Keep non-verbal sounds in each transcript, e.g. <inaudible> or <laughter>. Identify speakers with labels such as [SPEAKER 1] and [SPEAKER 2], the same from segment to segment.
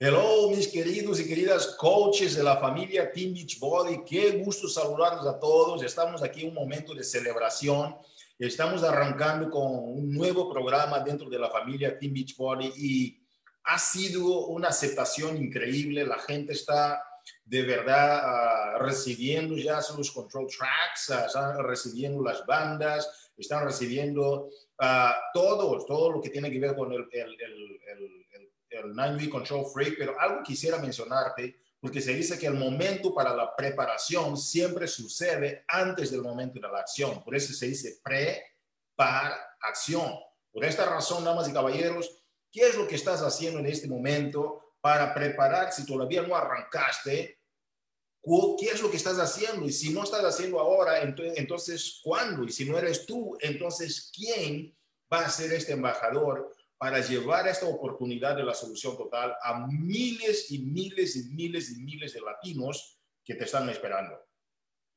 [SPEAKER 1] Hello, mis queridos y queridas coaches de la familia Team Beachbody. Qué gusto saludarlos a todos. Estamos aquí en un momento de celebración. Estamos arrancando con un nuevo programa dentro de la familia Team Beachbody y ha sido una aceptación increíble. La gente está de verdad uh, recibiendo ya sus control tracks, uh, están recibiendo las bandas, están recibiendo uh, todo, todo lo que tiene que ver con el, el, el, el el Nine Week Control Freak, pero algo quisiera mencionarte, porque se dice que el momento para la preparación siempre sucede antes del momento de la acción. Por eso se dice pre-para-acción. Por esta razón, damas y caballeros, ¿qué es lo que estás haciendo en este momento para preparar si todavía no arrancaste? ¿Qué es lo que estás haciendo? Y si no estás haciendo ahora, entonces, ¿cuándo? Y si no eres tú, entonces, ¿quién va a ser este embajador para llevar esta oportunidad de la solución total a miles y miles y miles y miles de latinos que te están esperando.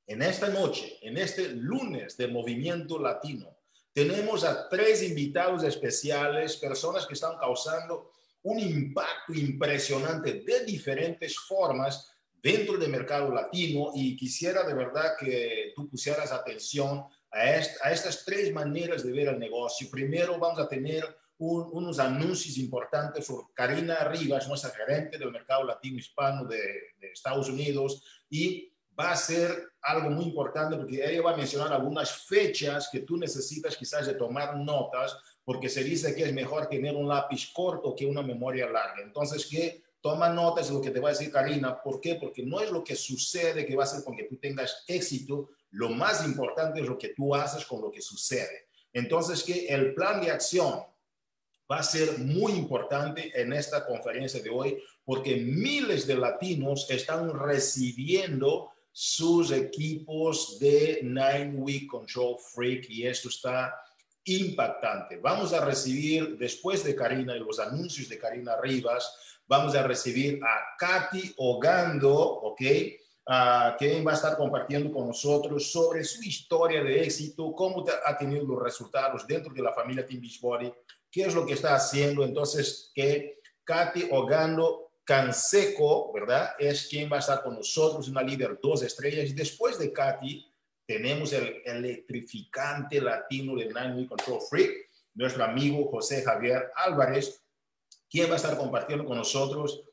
[SPEAKER 1] En esta noche, en este lunes de Movimiento Latino, tenemos a tres invitados especiales, personas que están causando un impacto impresionante de diferentes formas dentro del mercado latino y quisiera de verdad que tú pusieras atención a, a estas tres maneras de ver el negocio. Primero vamos a tener unos anuncios importantes por Karina Rivas, nuestra gerente del mercado latino hispano de, de, Estados Unidos, y va a ser algo muy importante porque ella va a mencionar algunas fechas que tú necesitas quizás de tomar notas, porque se dice que es mejor tener un lápiz corto que una memoria larga. Entonces, que toma notas de lo que te va a decir Karina. ¿Por qué? Porque no es lo que sucede que va a ser con que tú tengas éxito, lo más importante es lo que tú haces con lo que sucede. Entonces, que el plan de acción va a ser muy importante en esta conferencia de hoy porque miles de latinos están recibiendo sus equipos de Nine Week Control Freak y esto está impactante. Vamos a recibir, después de Karina y los anuncios de Karina Rivas, vamos a recibir a Katy Ogando, ¿ok? Uh, va a estar compartiendo con nosotros sobre su historia de éxito, cómo ha tenido los resultados dentro de la familia Team Beachbody qué es lo que está haciendo. Entonces, que Katy Ogando Canseco, ¿verdad? Es quien va a estar con nosotros, una líder dos estrellas. Y después de Katy, tenemos el electrificante latino de Nine Control Freak, nuestro amigo José Javier Álvarez, quien va a estar compartiendo con nosotros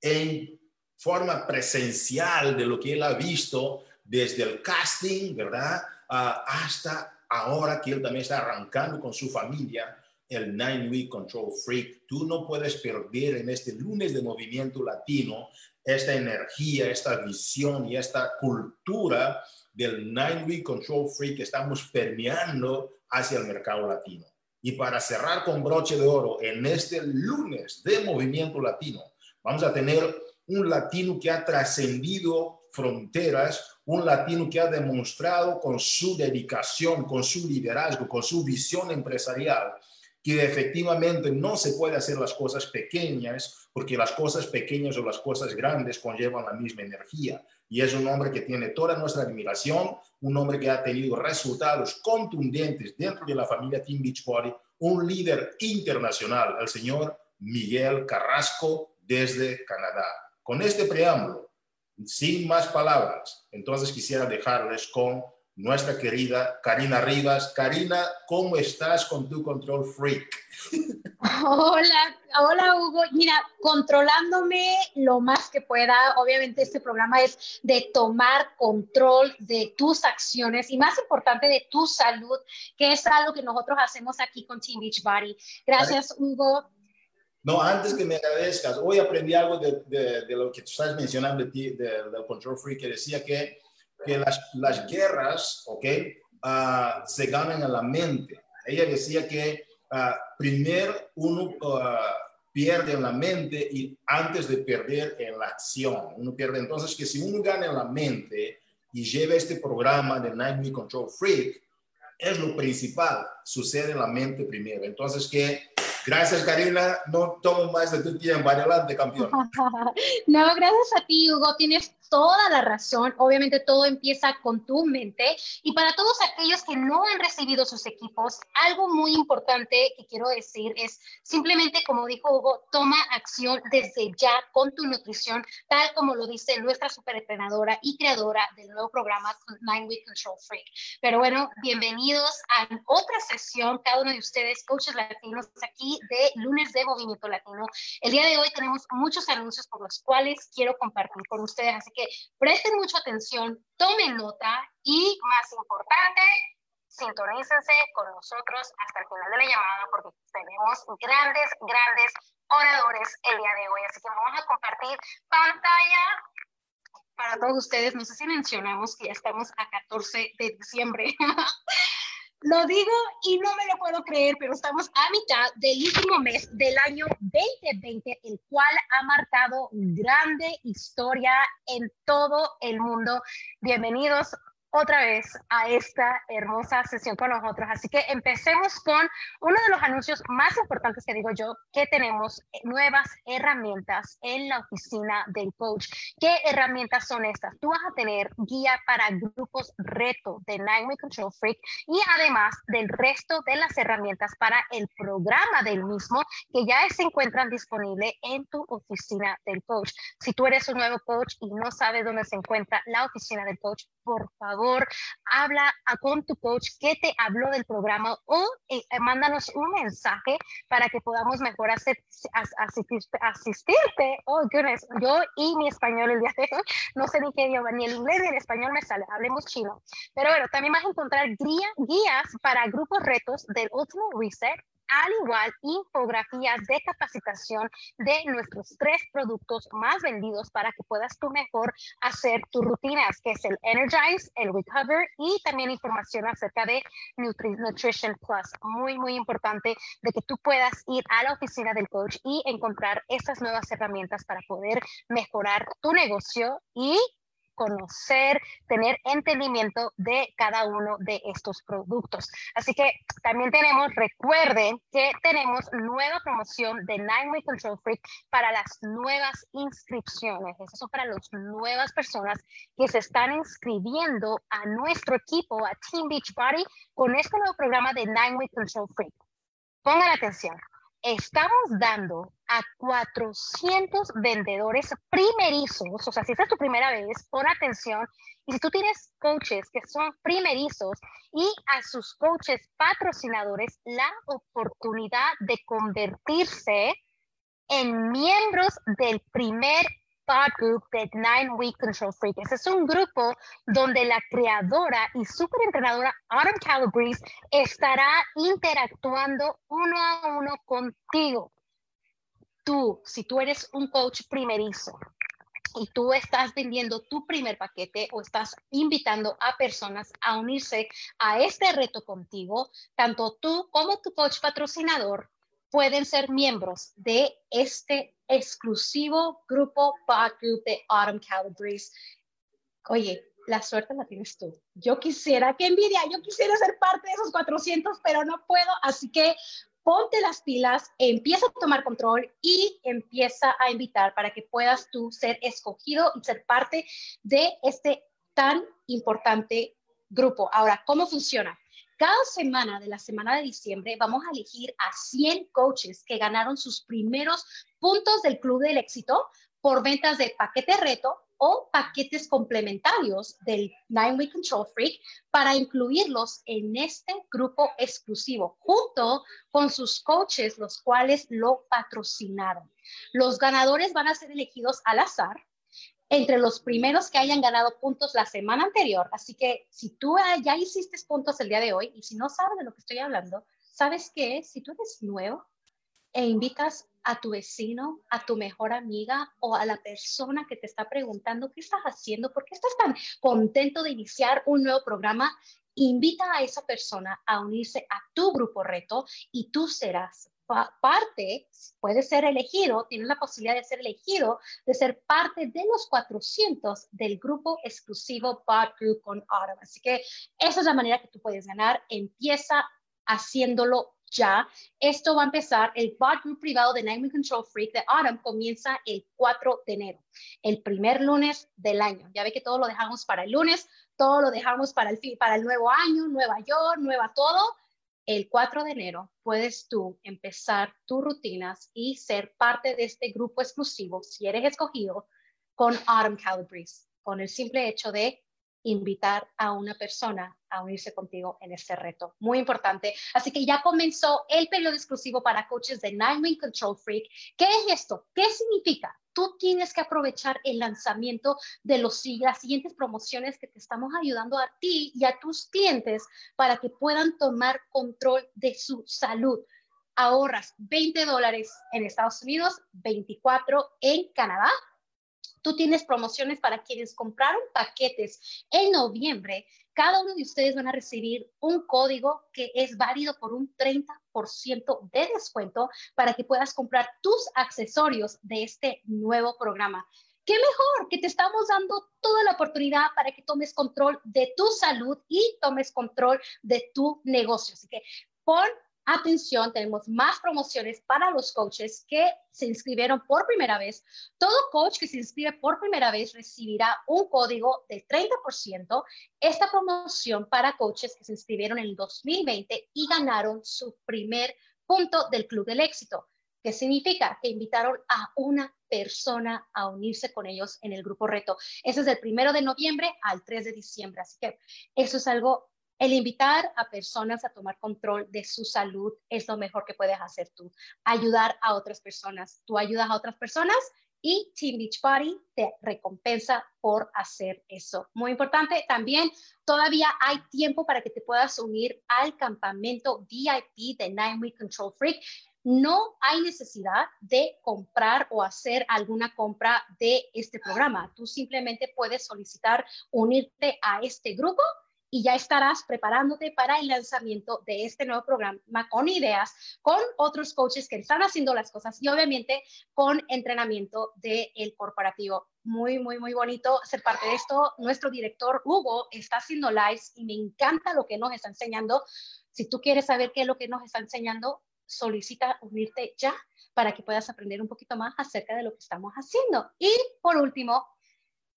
[SPEAKER 1] en forma presencial de lo que él ha visto desde el casting, ¿verdad? Uh, hasta ahora que él también está arrancando con su familia el Nine Week Control Freak. Tú no puedes perder en este lunes de movimiento latino esta energía, esta visión y esta cultura del Nine Week Control Freak que estamos permeando hacia el mercado latino. Y para cerrar con broche de oro, en este lunes de movimiento latino, vamos a tener un latino que ha trascendido fronteras, un latino que ha demostrado con su dedicación, con su liderazgo, con su visión empresarial, que efectivamente no se puede hacer las cosas pequeñas, porque las cosas pequeñas o las cosas grandes conllevan la misma energía. Y es un hombre que tiene toda nuestra admiración, un hombre que ha tenido resultados contundentes dentro de la familia Team Beachbody, un líder internacional, el señor Miguel Carrasco desde Canadá. Con este preámbulo, sin más palabras, entonces quisiera dejarles con nuestra querida Karina Rivas. Karina, ¿cómo estás con tu control freak?
[SPEAKER 2] Hola, hola Hugo. Mira, controlándome lo más que pueda. Obviamente este programa es de tomar control de tus acciones y más importante de tu salud, que es algo que nosotros hacemos aquí con Team Beachbody. Gracias, Hugo.
[SPEAKER 1] No, antes que me agradezcas, hoy aprendí algo de, lo que tú estás mencionando de ti, del control freak, que decía que que las, las guerras, ¿ok? Uh, se ganan en la mente. Ella decía que uh, primero uno uh, pierde en la mente y antes de perder en la acción. Uno pierde. Entonces, que si uno gana en la mente y lleva este programa de Nightmare Control Freak, es lo principal. Sucede en la mente primero. Entonces, que Gracias, Karina. No tomo más de tu tiempo. Adelante, campeón. <laughs>
[SPEAKER 2] no, gracias a ti, Hugo. Tienes toda la razón. Obviamente todo empieza con tu mente. Y para todos aquellos que no han recibido sus equipos, algo muy importante que quiero decir es simplemente, como dijo Hugo, toma acción desde ya con tu nutrición, tal como lo dice nuestra superentrenadora y creadora del nuevo programa Nine Week Control Freak. Pero bueno, bienvenidos a otra sesión, cada uno de ustedes, coaches latinos, aquí de lunes de Movimiento Latino. El día de hoy tenemos muchos anuncios por los cuales quiero compartir con ustedes. Así que presten mucha atención, tomen nota y, más importante, sintonícense con nosotros hasta el final de la llamada porque tenemos grandes, grandes oradores el día de hoy. Así que vamos a compartir pantalla para todos ustedes. No sé si mencionamos que ya estamos a 14 de diciembre. <laughs> Lo digo y no me lo puedo creer, pero estamos a mitad del último mes del año 2020, el cual ha marcado grande historia en todo el mundo. Bienvenidos otra vez a esta hermosa sesión con nosotros. Así que empecemos con uno de los anuncios más importantes que digo yo, que tenemos nuevas herramientas en la oficina del coach. ¿Qué herramientas son estas? Tú vas a tener guía para grupos reto de Nine Way Control Freak y además del resto de las herramientas para el programa del mismo que ya se encuentran disponibles en tu oficina del coach. Si tú eres un nuevo coach y no sabes dónde se encuentra la oficina del coach, por favor, habla con tu coach que te habló del programa o eh, eh, mándanos un mensaje para que podamos mejor hacer, asistirte. Oh, goodness, yo y mi español el día de hoy, no sé ni qué idioma, ni el inglés ni el español me sale, hablemos chino. Pero bueno, también vas a encontrar guías para grupos retos del Ultimate Reset al igual infografías de capacitación de nuestros tres productos más vendidos para que puedas tú mejor hacer tus rutinas, que es el Energize, el Recover y también información acerca de Nutrition Plus. Muy, muy importante de que tú puedas ir a la oficina del coach y encontrar estas nuevas herramientas para poder mejorar tu negocio y conocer, tener entendimiento de cada uno de estos productos. Así que también tenemos, recuerden que tenemos nueva promoción de Nine Way Control Freak para las nuevas inscripciones. Eso son para las nuevas personas que se están inscribiendo a nuestro equipo, a Team Beach Party, con este nuevo programa de Nine Way Control Freak. Pongan atención estamos dando a 400 vendedores primerizos, o sea, si esta es tu primera vez, pon atención. Y si tú tienes coaches que son primerizos y a sus coaches patrocinadores la oportunidad de convertirse en miembros del primer Thought Group de Nine Week Control Freak. Ese es un grupo donde la creadora y superentrenadora Autumn Calabrese estará interactuando uno a uno contigo. Tú, si tú eres un coach primerizo y tú estás vendiendo tu primer paquete o estás invitando a personas a unirse a este reto contigo, tanto tú como tu coach patrocinador pueden ser miembros de este exclusivo grupo Bot Group de Autumn Calabrese. Oye, la suerte la tienes tú. Yo quisiera, qué envidia, yo quisiera ser parte de esos 400, pero no puedo, así que ponte las pilas, empieza a tomar control y empieza a invitar para que puedas tú ser escogido y ser parte de este tan importante grupo. Ahora, ¿cómo funciona? Cada semana de la semana de diciembre vamos a elegir a 100 coaches que ganaron sus primeros puntos del Club del Éxito por ventas de paquete reto o paquetes complementarios del Nine Week Control Freak para incluirlos en este grupo exclusivo junto con sus coaches, los cuales lo patrocinaron. Los ganadores van a ser elegidos al azar entre los primeros que hayan ganado puntos la semana anterior. Así que si tú ya hiciste puntos el día de hoy y si no sabes de lo que estoy hablando, ¿sabes qué? Si tú eres nuevo e invitas a tu vecino, a tu mejor amiga o a la persona que te está preguntando qué estás haciendo, por qué estás tan contento de iniciar un nuevo programa, invita a esa persona a unirse a tu grupo reto y tú serás parte, puede ser elegido, tiene la posibilidad de ser elegido, de ser parte de los 400 del grupo exclusivo Bot Group con Autumn. Así que esa es la manera que tú puedes ganar. Empieza haciéndolo ya. Esto va a empezar, el bot group privado de Nightmare Control Freak de Autumn comienza el 4 de enero, el primer lunes del año. Ya ve que todo lo dejamos para el lunes, todo lo dejamos para el, para el nuevo año, Nueva York, nueva todo. El 4 de enero puedes tú empezar tus rutinas y ser parte de este grupo exclusivo, si eres escogido, con Autumn Calabrese, con el simple hecho de invitar a una persona a unirse contigo en este reto. Muy importante. Así que ya comenzó el periodo exclusivo para coaches de Nine Control Freak. ¿Qué es esto? ¿Qué significa? Tú tienes que aprovechar el lanzamiento de los, las siguientes promociones que te estamos ayudando a ti y a tus clientes para que puedan tomar control de su salud. Ahorras 20 dólares en Estados Unidos, 24 en Canadá Tú tienes promociones para quienes compraron paquetes en noviembre. Cada uno de ustedes van a recibir un código que es válido por un 30% de descuento para que puedas comprar tus accesorios de este nuevo programa. ¿Qué mejor que te estamos dando toda la oportunidad para que tomes control de tu salud y tomes control de tu negocio? Así que pon Atención, tenemos más promociones para los coaches que se inscribieron por primera vez. Todo coach que se inscribe por primera vez recibirá un código del 30%. Esta promoción para coaches que se inscribieron en el 2020 y ganaron su primer punto del Club del Éxito. ¿Qué significa? Que invitaron a una persona a unirse con ellos en el grupo reto. Ese es del primero de noviembre al 3 de diciembre. Así que eso es algo el invitar a personas a tomar control de su salud es lo mejor que puedes hacer tú. Ayudar a otras personas. Tú ayudas a otras personas y Team Beach Party te recompensa por hacer eso. Muy importante, también todavía hay tiempo para que te puedas unir al campamento VIP de Nine Week Control Freak. No hay necesidad de comprar o hacer alguna compra de este programa. Tú simplemente puedes solicitar unirte a este grupo y ya estarás preparándote para el lanzamiento de este nuevo programa con ideas, con otros coaches que están haciendo las cosas y obviamente con entrenamiento del corporativo. Muy, muy, muy bonito ser parte de esto. Nuestro director Hugo está haciendo lives y me encanta lo que nos está enseñando. Si tú quieres saber qué es lo que nos está enseñando, solicita unirte ya para que puedas aprender un poquito más acerca de lo que estamos haciendo. Y por último,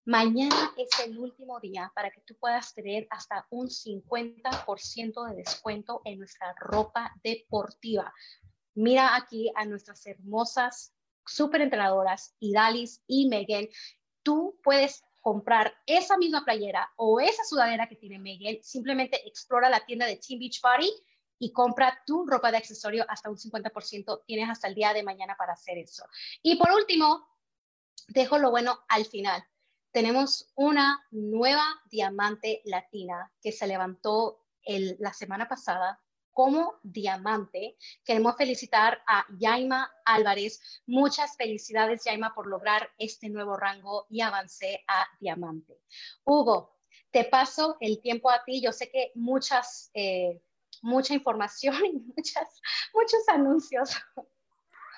[SPEAKER 2] Mañana es el último día para que tú puedas tener hasta un 50% de descuento en nuestra ropa deportiva. Mira aquí a nuestras hermosas super entrenadoras, Idalis y Megan. Tú puedes comprar esa misma playera o esa sudadera que tiene Megan. Simplemente explora la tienda de Team Beach Party y compra tu ropa de accesorio hasta un 50%. Tienes hasta el día de mañana para hacer eso. Y por último, dejo lo bueno al final tenemos una nueva diamante latina que se levantó la semana pasada como diamante. Queremos felicitar a Yaima Álvarez. Muchas felicidades, Yaima, por lograr este nuevo rango y avance a diamante. Hugo, te paso el tiempo a ti. Yo sé que muchas, eh, mucha información <laughs> y muchas, muchos anuncios.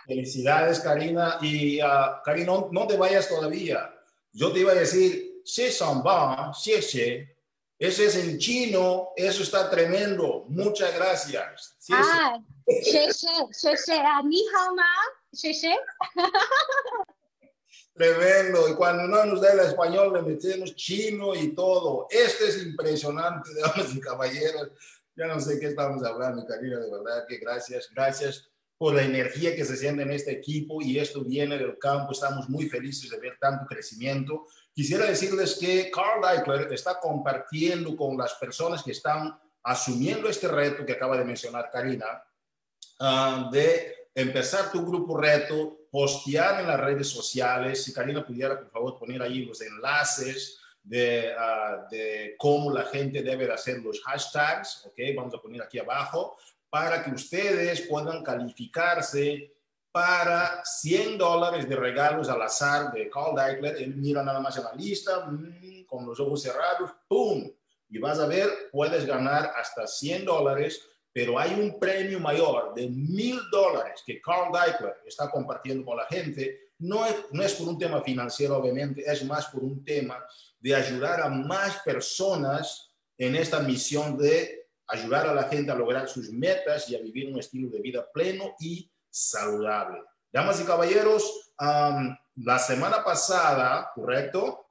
[SPEAKER 1] Felicidades, Karina. Y uh, Karina, no te vayas todavía yo te iba a decir, se samba, xie Ese es en chino, eso está tremendo. Muchas gracias.
[SPEAKER 2] ah, xie xie, ni hao ma, xie
[SPEAKER 1] Tremendo. Y cuando no nos da el español, le metemos chino y todo. Este es impresionante, <laughs> damas y caballeros. Ya no sé qué estamos hablando, Karina, de verdad que gracias, gracias por la energía que se siente en este equipo y esto viene del campo. Estamos muy felices de ver tanto crecimiento. Quisiera decirles que Carl Eichler está compartiendo con las personas que están asumiendo este reto que acaba de mencionar Karina, ah, de empezar tu grupo reto, postear en las redes sociales. Si Karina pudiera, por favor, poner ahí los enlaces de, ah, de cómo la gente debe hacer los hashtags, ¿ok? Vamos a poner aquí abajo para que ustedes puedan calificarse para 100 dólares de regalos al azar de Carl Deichler. Él mira nada más en la lista, mm, con los ojos cerrados, ¡pum! Y vas a ver, puedes ganar hasta 100 dólares, pero hay un premio mayor de 1000 dólares que Carl Deichler está compartiendo con la gente. No es, no es por un tema financiero, obviamente, es más por un tema de ayudar a más personas en esta misión de ayudar a la gente a lograr sus metas y a vivir un estilo de vida pleno y saludable. Damas y caballeros, la semana pasada, ¿correcto?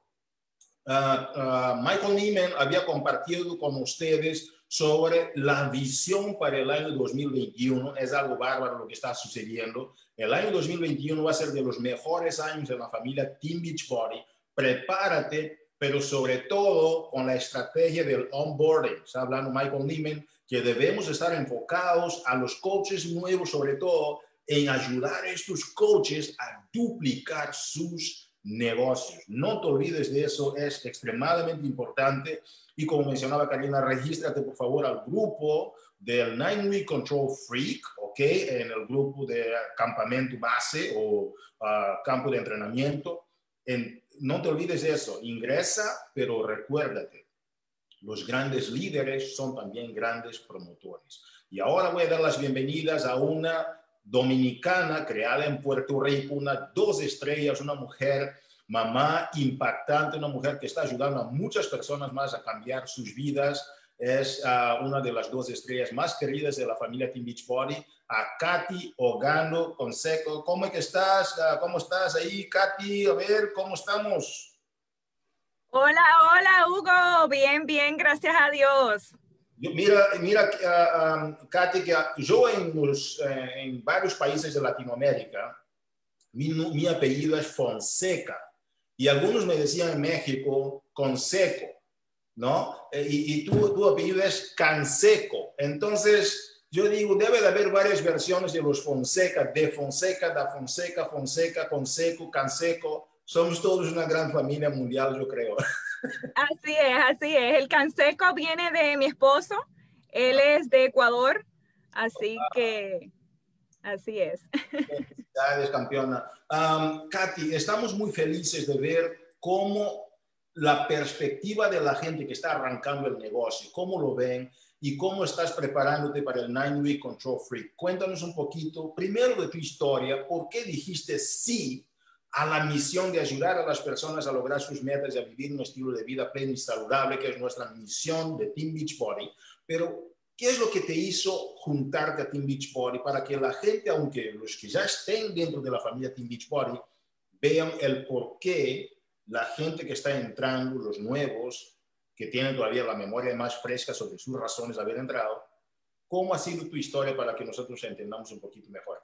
[SPEAKER 1] Ah, ah, Michael Neiman había compartido con ustedes sobre la visión para el año 2021. Es algo bárbaro lo que está sucediendo. El año 2021 va a ser de los mejores años de la familia Team Beachbody. Prepárate, pero sobre todo con la estrategia del onboarding. Está hablando Michael Neiman que debemos estar enfocados a los coaches nuevos, sobre todo en ayudar a estos coaches a duplicar sus negocios. No te olvides de eso, es extremadamente importante. Y como mencionaba Karina, regístrate por favor al grupo del Nine Week Control Freak, ¿ok? En el grupo de campamento base o ah, campo de entrenamiento. No te olvides de eso, ingresa, pero recuérdate, los grandes líderes son también grandes promotores. Y ahora voy a dar las bienvenidas a una dominicana creada en Puerto Rico, una dos estrellas, una mujer, mamá impactante, una mujer que está ayudando a muchas personas más a cambiar sus vidas. Es uh, una de las dos estrellas más queridas de la familia Team Beachbody, a Katy Ogando Conseco. ¿Cómo es que estás? ¿Cómo estás ahí, Katy? A ver, ¿cómo estamos?
[SPEAKER 3] Hola, hola, Hugo. Bien, bien, gracias a Dios.
[SPEAKER 1] Mira, mira uh, Katy, que yo en, los, eh, en varios países de Latinoamérica, mi, mi, apellido es Fonseca. Y algunos me decían en México, Conseco, ¿no? Eh, y, y tu, tu apellido es Canseco. Entonces, yo digo, debe de haber varias versiones de los Fonseca, de Fonseca, da Fonseca, Fonseca, Conseco, Canseco. Somos todos una gran familia mundial, yo creo. <laughs>
[SPEAKER 3] Así es, así es. El canseco viene de mi esposo. Él es de Ecuador, así que así es.
[SPEAKER 1] Felicidades, campeona. Um, Katy, estamos muy felices de ver cómo la perspectiva de la gente que está arrancando el negocio, cómo lo ven y cómo estás preparándote para el Nine Week Control Freak. Cuéntanos un poquito, primero de tu historia, por qué dijiste sí a la misión de ayudar a las personas a lograr sus metas y a vivir un estilo de vida pleno y saludable, que es nuestra misión de Team Beachbody. Pero, ¿qué es lo que te hizo juntarte a Team Beachbody para que la gente, aunque los que ya estén dentro de la familia Team Beachbody, vean el por qué la gente que está entrando, los nuevos, que tienen todavía la memoria más fresca sobre sus razones de haber entrado, ¿cómo ha sido tu historia para que nosotros entendamos un poquito mejor,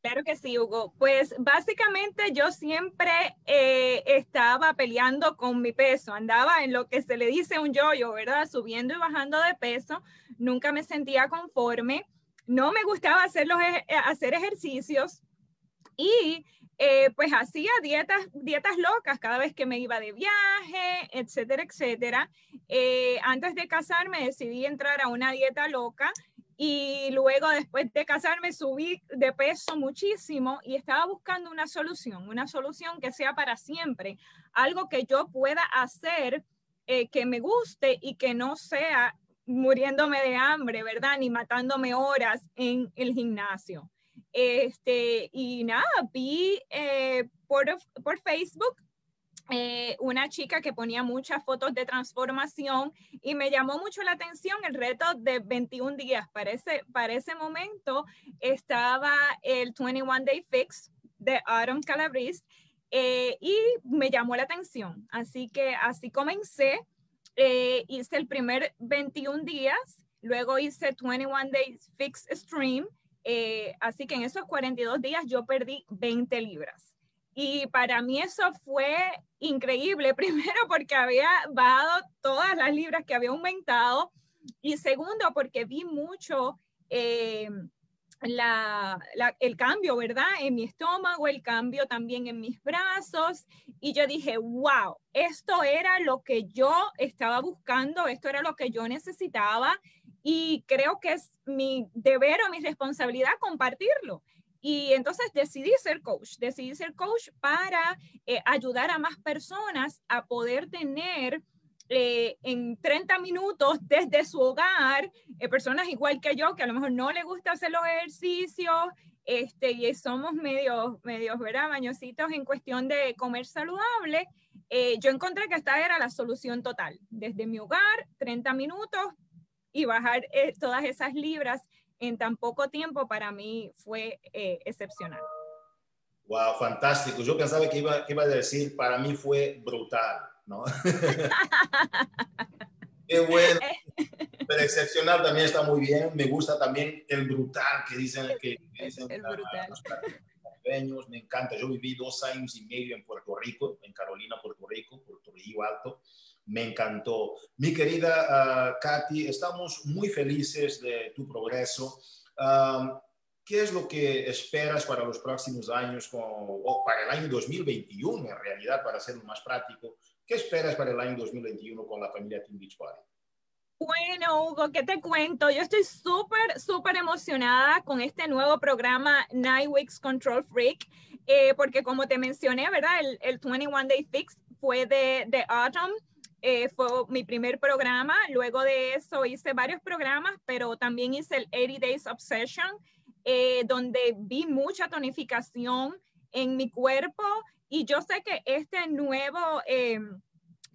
[SPEAKER 3] Claro que sí, Hugo. Pues básicamente yo siempre eh, estaba peleando con mi peso, andaba en lo que se le dice un yoyo, ¿verdad? Subiendo y bajando de peso, nunca me sentía conforme, no me gustaba hacer, los, eh, hacer ejercicios. Y eh, pues hacía dietas, dietas locas cada vez que me iba de viaje, etcétera, etcétera. antes de casarme decidí entrar a una dieta loca y luego después de casarme subí de peso muchísimo y estaba buscando una solución, una solución que sea para siempre, algo que yo pueda hacer eh, que me guste y que no sea muriéndome de hambre, ¿verdad? Ni matándome horas en el gimnasio. Este, y nada, vi eh, por, por Facebook eh, una chica que ponía muchas fotos de transformación y me llamó mucho la atención el reto de 21 días. Para ese, para ese momento estaba el 21 Day Fix de Aaron Calabrese eh, y me llamó la atención. Así que así comencé. Eh, hice el primer 21 días, luego hice 21 Days Fix Stream. Así que en esos 42 días yo perdí 20 libras. Y para mí eso fue increíble, <laughs> primero porque había bajado todas las libras que había aumentado y segundo porque vi mucho eh, la, el cambio, ¿verdad? En mi estómago, el cambio también en mis brazos y yo dije, wow, esto era lo que yo estaba buscando, esto era lo que yo necesitaba y creo que es mi deber o mi responsabilidad compartirlo. Y entonces decidí ser coach, decidí ser coach para eh, ayudar a más personas a poder tener eh, en 30 minutos desde su hogar, eh, personas igual que yo, que a lo mejor no le gusta hacer los ejercicios, este, y somos medios, medios, ¿verdad? Bañositos en cuestión de comer saludable. yo encontré que esta era la solución total. Desde mi hogar, 30 minutos, y bajar eh, todas esas libras en tan poco tiempo para mí fue eh, excepcional.
[SPEAKER 1] Wow, fantástico. Yo pensaba que iba, que iba a decir, para mí fue brutal, ¿no? <laughs> Qué bueno. Pero excepcional también está muy bien. Me gusta también el brutal que dicen que, dicen el brutal. Los me encanta. Yo viví dos años y medio en Puerto Rico, en Carolina, Puerto Rico, Puerto Río Alto. Me encantó. Mi querida uh, Katy, estamos muy felices de tu progreso. Um, ¿Qué es lo que esperas para los próximos años o para el año 2021 en realidad, para hacerlo más práctico? ¿Qué esperas para el año 2021 con la familia Team Beach Party?
[SPEAKER 3] Bueno, Hugo, ¿qué te cuento? Yo estoy súper, súper emocionada con este nuevo programa Night Weeks Control Freak, eh, porque como te mencioné, ¿verdad? El, el 21 Day Fix fue de, de Autumn, eh, fue mi primer programa. Luego de eso hice varios programas, pero también hice el 80 Days Obsession, eh, donde vi mucha tonificación en mi cuerpo y yo sé que este nuevo eh,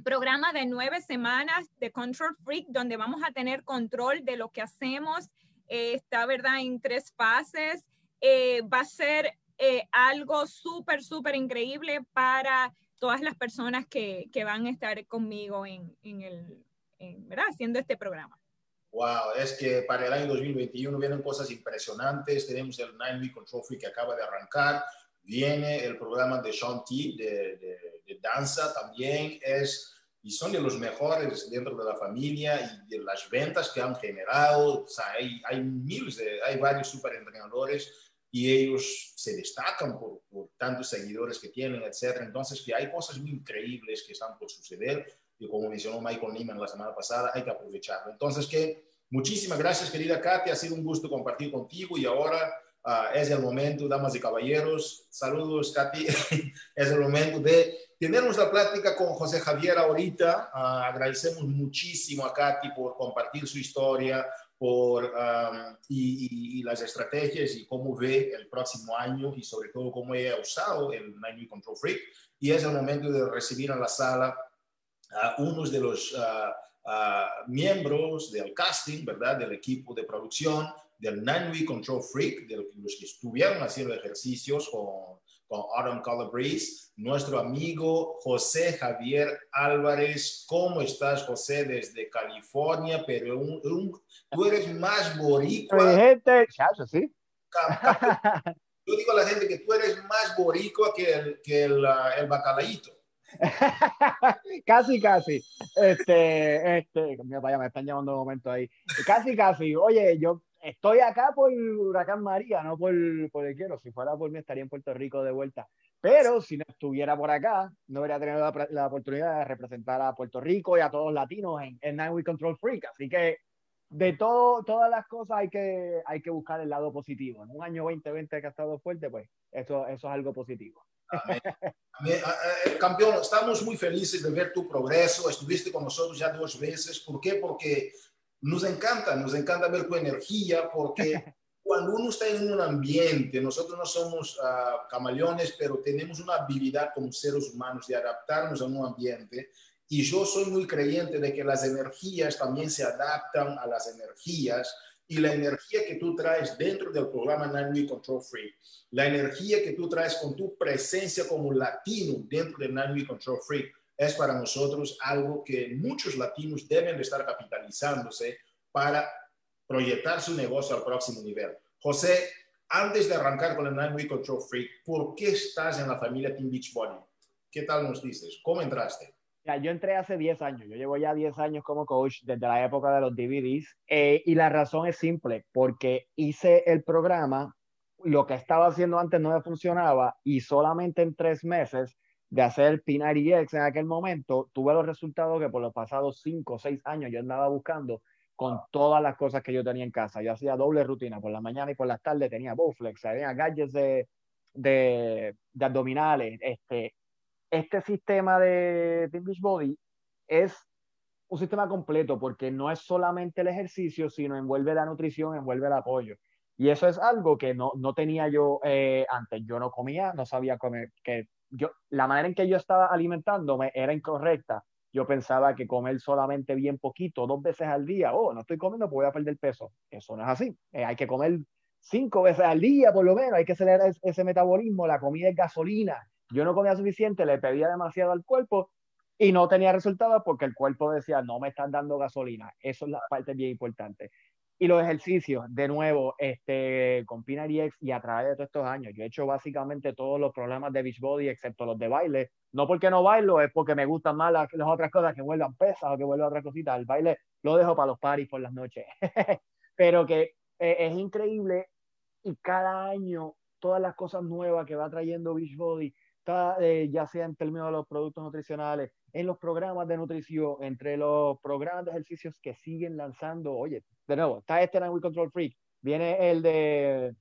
[SPEAKER 3] programa de nueve semanas de Control Freak, donde vamos a tener control de lo que hacemos, eh, está, ¿verdad?, en tres fases, eh, va a ser algo súper, súper increíble para todas las personas que, que van a estar conmigo en, en el, ¿verdad?, haciendo este programa.
[SPEAKER 1] Wow, es que para el año 2021 vienen cosas impresionantes. Tenemos el Nine Week Freak que acaba de arrancar viene el programa de Sean T de, danza también, es, y son de los mejores dentro de la familia y de las ventas que han generado. O sea, hay, hay miles de, hay varios super entrenadores y ellos se destacan por, por, tantos seguidores que tienen, etcétera. Entonces, que hay cosas muy increíbles que están por suceder y como mencionó Michael Neiman la semana pasada, hay que aprovecharlo. Entonces, que muchísimas gracias, querida Katia, ha sido un gusto compartir contigo y ahora Ah, es el momento, damas y caballeros. Saludos, Katy. <laughs> es el momento de tener nuestra plática con José Javier ahorita. Ah, agradecemos muchísimo a Katy por compartir su historia por, y, las estrategias y cómo ve el próximo año y sobre todo cómo ha usado el Nine Control Freak. Y es el momento de recibir en la sala a unos de los ah, miembros del casting, ¿verdad? Del equipo de producción del Nine Control Freak, de los que estuvieron haciendo ejercicios con, con Autumn Color Breeze, nuestro amigo José Javier Álvarez. ¿Cómo estás, José, desde California? Pero tú eres más boricua.
[SPEAKER 4] gente, chacho, sí.
[SPEAKER 1] Yo digo a la gente que tú eres más boricua que el, que el, uh, el bacalaíto. <laughs>
[SPEAKER 4] casi, casi. Este, este, vaya, me están llamando un momento ahí. Casi, casi. Oye, yo estoy acá por Huracán María, no por, por el quiero. Si fuera por mí, estaría en Puerto Rico de vuelta. Pero si no estuviera por acá, no habría tenido la, la oportunidad de representar a Puerto Rico y a todos los latinos en, en Nine We Control Freak. Así que de todo, todas las cosas hay que, hay que buscar el lado positivo. En un año 2020 que ha estado fuerte, pues eso, eso es algo positivo.
[SPEAKER 1] Campeón, estamos muy felices de ver tu progreso. Estuviste con nosotros ya dos veces. ¿Por qué? Porque nos encanta, nos encanta ver tu energía porque <laughs> cuando uno está en un ambiente, nosotros no somos uh, camaleones, pero tenemos una habilidad como seres humanos de adaptarnos a un ambiente. Y yo soy muy creyente de que las energías también se adaptan a las energías y la energía que tú traes dentro del programa Nine Control Free, la energía que tú traes con tu presencia como latino dentro de Nine Control Free, es para nosotros algo que muchos latinos deben de estar capitalizándose para proyectar su negocio al próximo nivel. José, antes de arrancar con el Nine Week Control Freak, ¿por qué estás en la familia Team Beachbody? ¿Qué tal nos dices? ¿Cómo entraste?
[SPEAKER 4] Yo entré hace 10 años, yo llevo ya 10 años como coach desde la época de los DVDs eh, y la razón es simple, porque hice el programa, lo que estaba haciendo antes no me funcionaba y solamente en tres meses de hacer P90X en aquel momento, tuve los resultados que por los pasados 5 o 6 años yo andaba buscando con todas las cosas que yo tenía en casa. Yo hacía doble rutina, por la mañana y por las tardes tenía Bowflex, tenía gadgets de, de, de, abdominales. Este, este sistema de Team Body es un sistema completo porque no es solamente el ejercicio, sino envuelve la nutrición, envuelve el apoyo. Y eso es algo que no, no tenía yo eh, antes. Yo no comía, no sabía comer, que yo, la manera en que yo estaba alimentándome era incorrecta yo pensaba que comer solamente bien poquito, dos veces al día, oh, no estoy comiendo, pues voy a perder peso. Eso no es así. Eh, hay que comer cinco veces al día, por lo menos, hay que acelerar ese metabolismo, la comida es gasolina. Yo no comía suficiente, le pedía demasiado al cuerpo y no tenía resultados porque el cuerpo decía, no me están dando gasolina. Eso es la parte bien importante. Y los ejercicios, de nuevo, este, con X y a través de todos estos años, yo he hecho básicamente todos los programas de Beachbody, excepto los de baile. No porque no bailo, es porque me gustan más las, otras cosas que vuelvan pesas o que vuelvan otras cositas. El baile lo dejo para los paris por las noches. <laughs> Pero que eh, es increíble y cada año todas las cosas nuevas que va trayendo Beachbody, eh, ya sea en términos de los productos nutricionales, en los programas de nutrición, entre los programas de ejercicios que siguen lanzando, oye, de nuevo, está este en We Control Freak, viene el de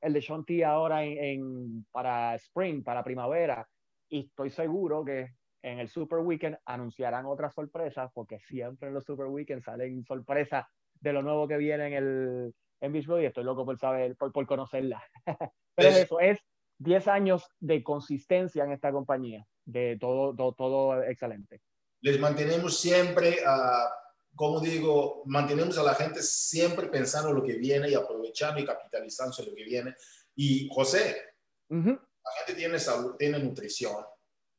[SPEAKER 4] el de Sean T ahora en, para Spring, para primavera, y estoy seguro que en el Super Weekend anunciarán otras sorpresas, porque siempre en los Super Weekends salen sorpresas de lo nuevo que viene en el en Beach y estoy loco por saber, por, por conocerla. <laughs> Pero es, eso, es 10 años de consistencia en esta compañía, de todo, todo, todo excelente.
[SPEAKER 1] Les mantenemos siempre a como digo, mantenemos a la gente siempre pensando en lo que viene y aprovechando y capitalizando lo que viene. Y José, la gente tiene salud, tiene nutrición,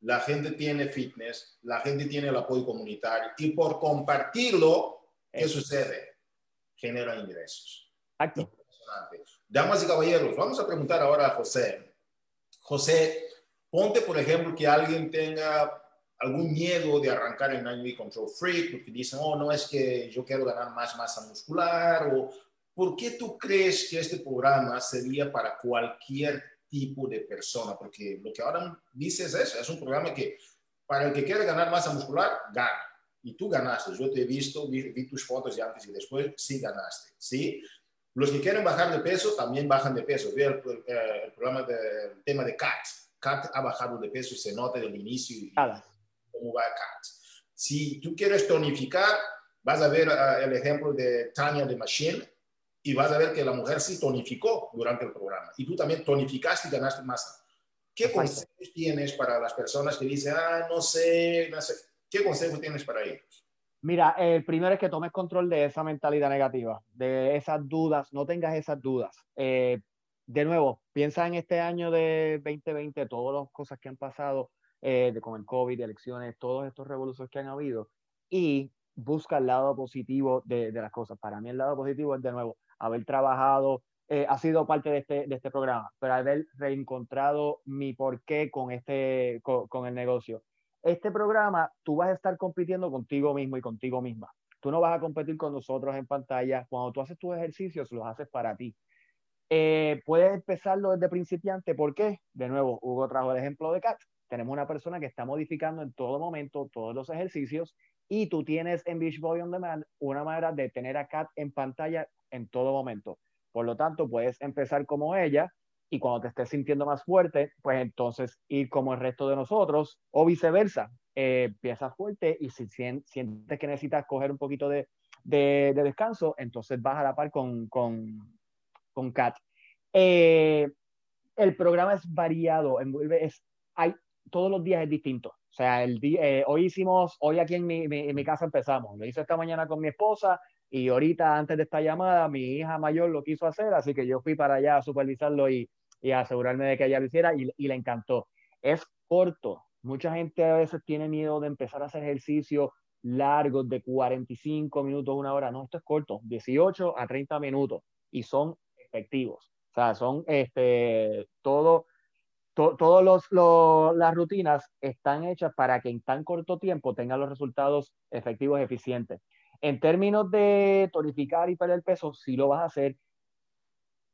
[SPEAKER 1] la gente tiene fitness, la gente tiene el apoyo comunitario y por compartirlo, ¿qué sucede? Genera ingresos.
[SPEAKER 4] Exacto.
[SPEAKER 1] Damas y caballeros, vamos a preguntar ahora a José. José, ponte por ejemplo que alguien tenga algún miedo de arrancar en Nine Control Freak, porque dicen, oh, no es que yo quiero ganar más masa muscular, o ¿por qué tú crees que este programa sería para cualquier tipo de persona? Porque lo que ahora dices es eso, es un programa que para el que quiere ganar masa muscular, gana. Y tú ganaste, yo te he visto, vi, tus fotos de antes y después, sí ganaste, ¿sí? Los que quieren bajar de peso también bajan de peso. Ve el, el, programa del tema de CAT. CAT ha bajado de peso se nota del inicio. Y, cómo CAT. Si tú quieres tonificar, vas a ver uh, el ejemplo de Tanya de Machine y vas a ver que la mujer sí tonificó durante el programa. Y tú también tonificaste y ganaste masa. ¿Qué consejos tienes para las personas que dicen, ah, no sé, no sé? ¿Qué consejos tienes para ellos?
[SPEAKER 4] Mira, el primero es que tomes control de esa mentalidad negativa, de esas dudas, no tengas esas dudas. Eh, de nuevo, piensa en este año de 2020, todas las cosas que han pasado, eh, con el COVID, elecciones, todos estos revoluciones que han habido, y busca el lado positivo de, las cosas. Para mí el lado positivo es, de nuevo, haber trabajado, eh, ha sido parte de este, de este programa, pero haber reencontrado mi porqué con, este, con, el negocio. Este programa, tú vas a estar compitiendo contigo mismo y contigo misma. Tú no vas a competir con nosotros en pantalla. Cuando tú haces tus ejercicios, los haces para ti. Eh, puedes empezarlo desde principiante. ¿Por qué? De nuevo, Hugo trajo el ejemplo de Cat tenemos una persona que está modificando en todo momento todos los ejercicios y tú tienes en Beachbody On Demand una manera de tener a Kat en pantalla en todo momento. Por lo tanto, puedes empezar como ella y cuando te estés sintiendo más fuerte, pues entonces ir como el resto de nosotros o viceversa. Eh, empiezas fuerte y si sientes que necesitas coger un poquito de, de, descanso, entonces vas a la par con, con, con Kat. Eh, el programa es variado, es, hay todos los días es distinto. O sea, el día, eh, hoy hicimos, hoy aquí en mi, en mi, casa empezamos. Lo hice esta mañana con mi esposa y ahorita antes de esta llamada mi hija mayor lo quiso hacer, así que yo fui para allá a supervisarlo y, y asegurarme de que ella lo hiciera y, y le encantó. Es corto. Mucha gente a veces tiene miedo de empezar a hacer ejercicio largos de 45 minutos, una hora. No, esto es corto, 18 a 30 minutos y son efectivos. O sea, son este, todo todas las rutinas están hechas para que en tan corto tiempo tengan los resultados efectivos eficientes. En términos de tonificar y perder peso, si lo vas a hacer.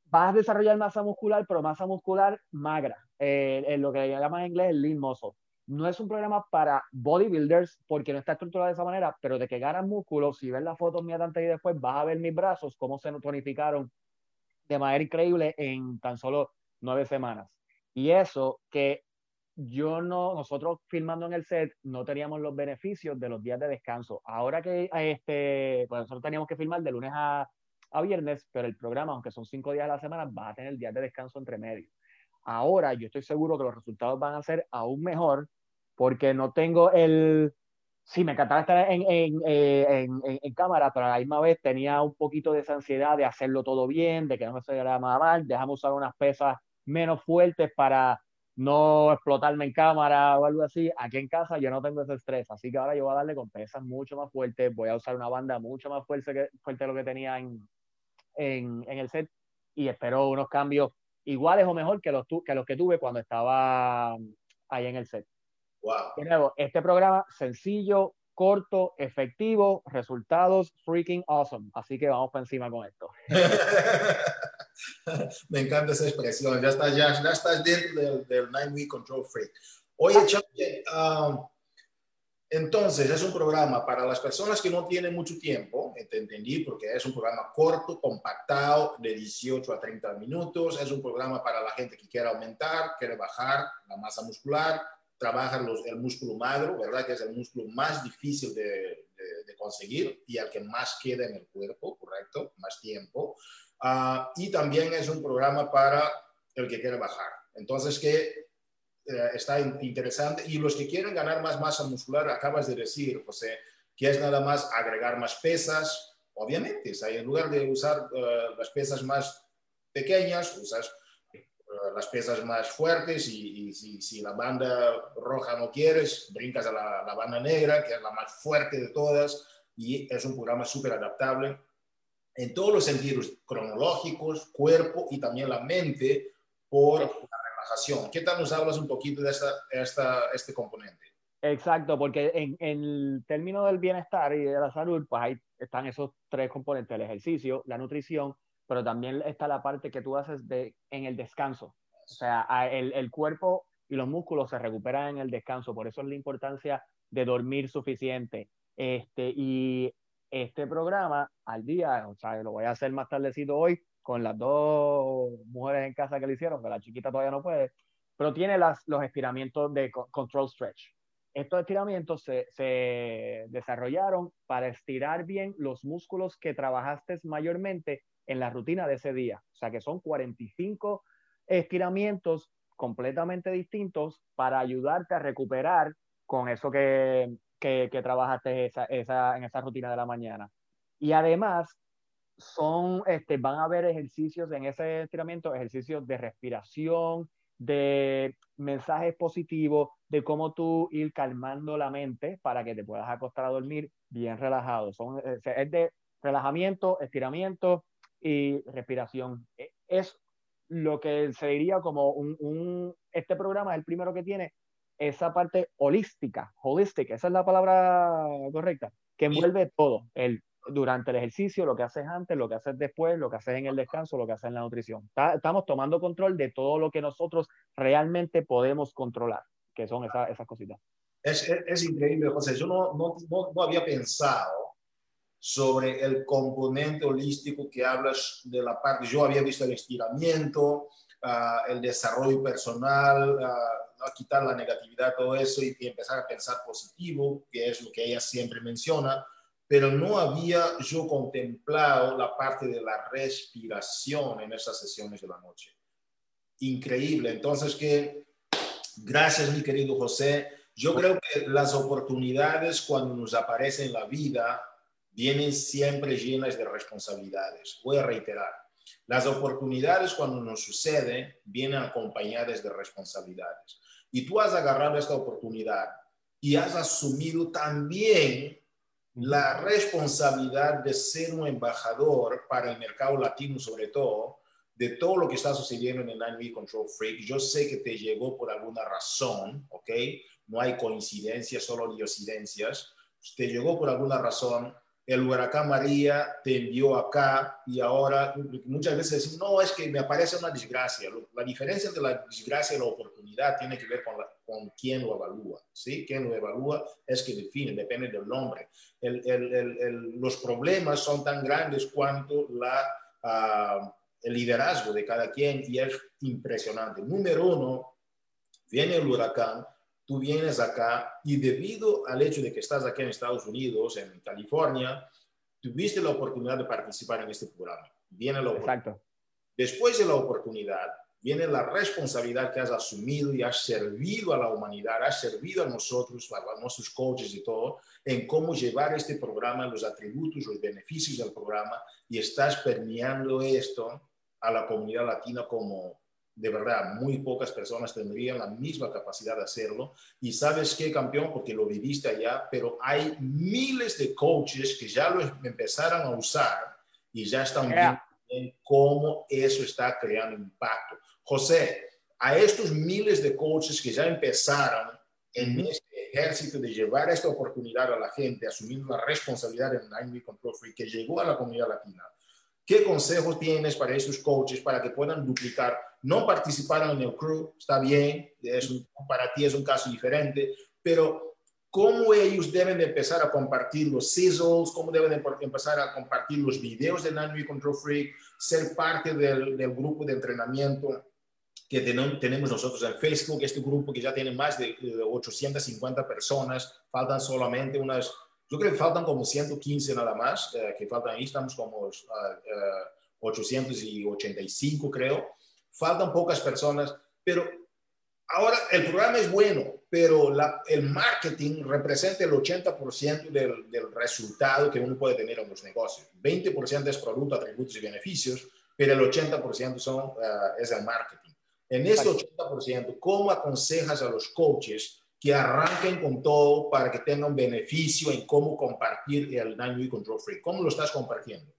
[SPEAKER 4] Vas a desarrollar masa muscular, pero masa muscular magra, eh, en lo que llaman en inglés el lean muscle. No es un programa para bodybuilders porque no está estructurado de esa manera, pero de que ganan músculo, si ves las fotos mías antes y después, vas a ver mis brazos, cómo se tonificaron de manera increíble en tan solo nueve semanas. Y eso que yo no, nosotros filmando en el set no teníamos los beneficios de los días de descanso. Ahora que este, pues nosotros teníamos que filmar de lunes a, a viernes, pero el programa, aunque son cinco días a la semana, va a tener días de descanso entre medio. Ahora yo estoy seguro que los resultados van a ser aún mejor porque no tengo el, sí, me encantaba estar en, en, eh, en, en, cámara, pero a la misma vez tenía un poquito de esa ansiedad de hacerlo todo bien, de que no me saliera nada mal, dejamos usar unas pesas menos fuertes para no explotarme en cámara o algo así. Aquí en casa yo no tengo ese estrés, así que ahora yo voy a darle con pesas mucho más fuertes, voy a usar una banda mucho más fuerte que, fuerte de lo que tenía en, en, en el set y espero unos cambios iguales o mejor que los, que los que tuve cuando estaba ahí en el set.
[SPEAKER 1] Wow.
[SPEAKER 4] este programa sencillo, corto, efectivo, resultados freaking awesome. Así que vamos para encima con esto. <laughs> <laughs>
[SPEAKER 1] Me encanta esa expresión. Ya estás, ya, ya estás dentro del, del Nine Week Control Freak. Oye, Chapi, um, entonces es un programa para las personas que no tienen mucho tiempo, te entendí, porque es un programa corto, compactado, de 18 a 30 minutos. Es un programa para la gente que quiere aumentar, quiere bajar la masa muscular, trabajan los, el músculo magro, ¿verdad? Que es el músculo más difícil de, de, conseguir y al que más queda en el cuerpo, ¿correcto? Más tiempo. Uh, y también es un programa para el que quiere bajar. Entonces, que eh, está interesante. Y los que quieren ganar más masa muscular, acabas de decir, José, que es nada más agregar más pesas. Obviamente, en lugar de usar uh, las pesas más pequeñas, usas las piezas más fuertes y, si, si, la banda roja no quieres, brincas a la, la, banda negra, que es la más fuerte de todas, y es un programa súper adaptable en todos los sentidos, cronológicos, cuerpo y también la mente por la relajación. ¿Qué tal nos hablas un poquito de esta, esta, este componente?
[SPEAKER 4] Exacto, porque en, en, el término del bienestar y de la salud, pues ahí están esos tres componentes, el ejercicio, la nutrición pero también está la parte que tú haces de, en el descanso. O sea, el, el cuerpo y los músculos se recuperan en el descanso, por eso es la importancia de dormir suficiente. Este, y este programa al día, o sea, lo voy a hacer más tardecito hoy con las dos mujeres en casa que lo hicieron, que la chiquita todavía no puede, pero tiene las, los estiramientos de control stretch. Estos estiramientos se, se desarrollaron para estirar bien los músculos que trabajaste mayormente en la rutina de ese día. O sea que son 45 estiramientos completamente distintos para ayudarte a recuperar con eso que, que, trabajaste esa, esa, en esa rutina de la mañana. Y además, son, este, van a haber ejercicios en ese estiramiento, ejercicios de respiración, de mensajes positivos, de cómo tú ir calmando la mente para que te puedas acostar a dormir bien relajado. Son, es de relajamiento, estiramiento, y respiración. E, es lo que se diría como un, este programa es el primero que tiene esa parte holística, holistic, esa es la palabra correcta, que envuelve todo, el, durante el ejercicio, lo que haces antes, lo que haces después, lo que haces en el descanso, lo que haces en la nutrición. estamos tomando control de todo lo que nosotros realmente podemos controlar, que son esas, esas cositas.
[SPEAKER 1] Es, es, increíble, José. Yo no, no, no, no había pensado sobre el componente holístico que hablas de la parte, yo había visto el estiramiento, uh, el desarrollo personal, uh, quitar la negatividad, todo eso y, y, empezar a pensar positivo, que es lo que ella siempre menciona, pero no había yo contemplado la parte de la respiración en esas sesiones de la noche. Increíble. Entonces, que gracias, mi querido José. Yo creo que las oportunidades cuando nos aparecen en la vida vienen siempre llenas de responsabilidades. Voy a reiterar, las oportunidades cuando nos suceden vienen acompañadas de responsabilidades. Y tú has agarrado esta oportunidad y has asumido también la responsabilidad de ser un embajador para el mercado latino, sobre todo, de todo lo que está sucediendo en el Nine Control Freak. Yo sé que te llegó por alguna razón, ¿ok? No hay coincidencias, solo diosidencias. Te llegó por alguna razón el huracán María te envió acá y ahora muchas veces no, es que me aparece una desgracia. La diferencia entre la desgracia y la oportunidad tiene que ver con, con quién lo evalúa, ¿sí? Quién lo evalúa es que define, depende del nombre. Los problemas son tan grandes cuanto la, uh, el liderazgo de cada quien y es impresionante. Número uno, viene el huracán, tú vienes acá y debido al hecho de que estás aquí en Estados Unidos, en California, tuviste la oportunidad de participar en este programa. Viene la oportunidad. Exacto. Después de la oportunidad, viene la responsabilidad que has asumido y has servido a la humanidad, has servido a nosotros, a nuestros coaches y todo, en cómo llevar este programa, los atributos, los beneficios del programa, y estás permeando esto a la comunidad latina como de verdad muy pocas personas tendrían la misma capacidad de hacerlo. Y sabes qué, campeón, porque lo viviste allá, pero hay miles de coaches que ya lo empezaron a usar y ya están viendo cómo eso está creando impacto. José, a estos miles de coaches que ya empezaron en este ejército de llevar esta oportunidad a la gente, asumiendo la responsabilidad en Nine Control Free que llegó a la comunidad latina, ¿qué consejos tienes para esos coaches para que puedan duplicar? No participaron en el crew, está bien, es para ti es un caso diferente, pero cómo ellos deben de empezar a compartir los sizzles, cómo deben de empezar a compartir los videos de Nine Control Free, ser parte del, grupo de entrenamiento que tenemos nosotros en Facebook, este grupo que ya tiene más de 850 personas, faltan solamente unas, yo creo que faltan como 115 nada más, eh, que faltan ahí, estamos como uh, uh, 885 creo, faltan pocas personas, pero ahora el programa es bueno, pero la, el marketing representa el 80% del, del resultado que uno puede tener en los negocios. 20% es producto, atributos y beneficios, pero el 80% son, uh, es el marketing. En ese 80%, ¿cómo aconsejas a los coaches que arranquen con todo para que tengan beneficio en cómo compartir el Nine Control Free? ¿Cómo lo estás compartiendo?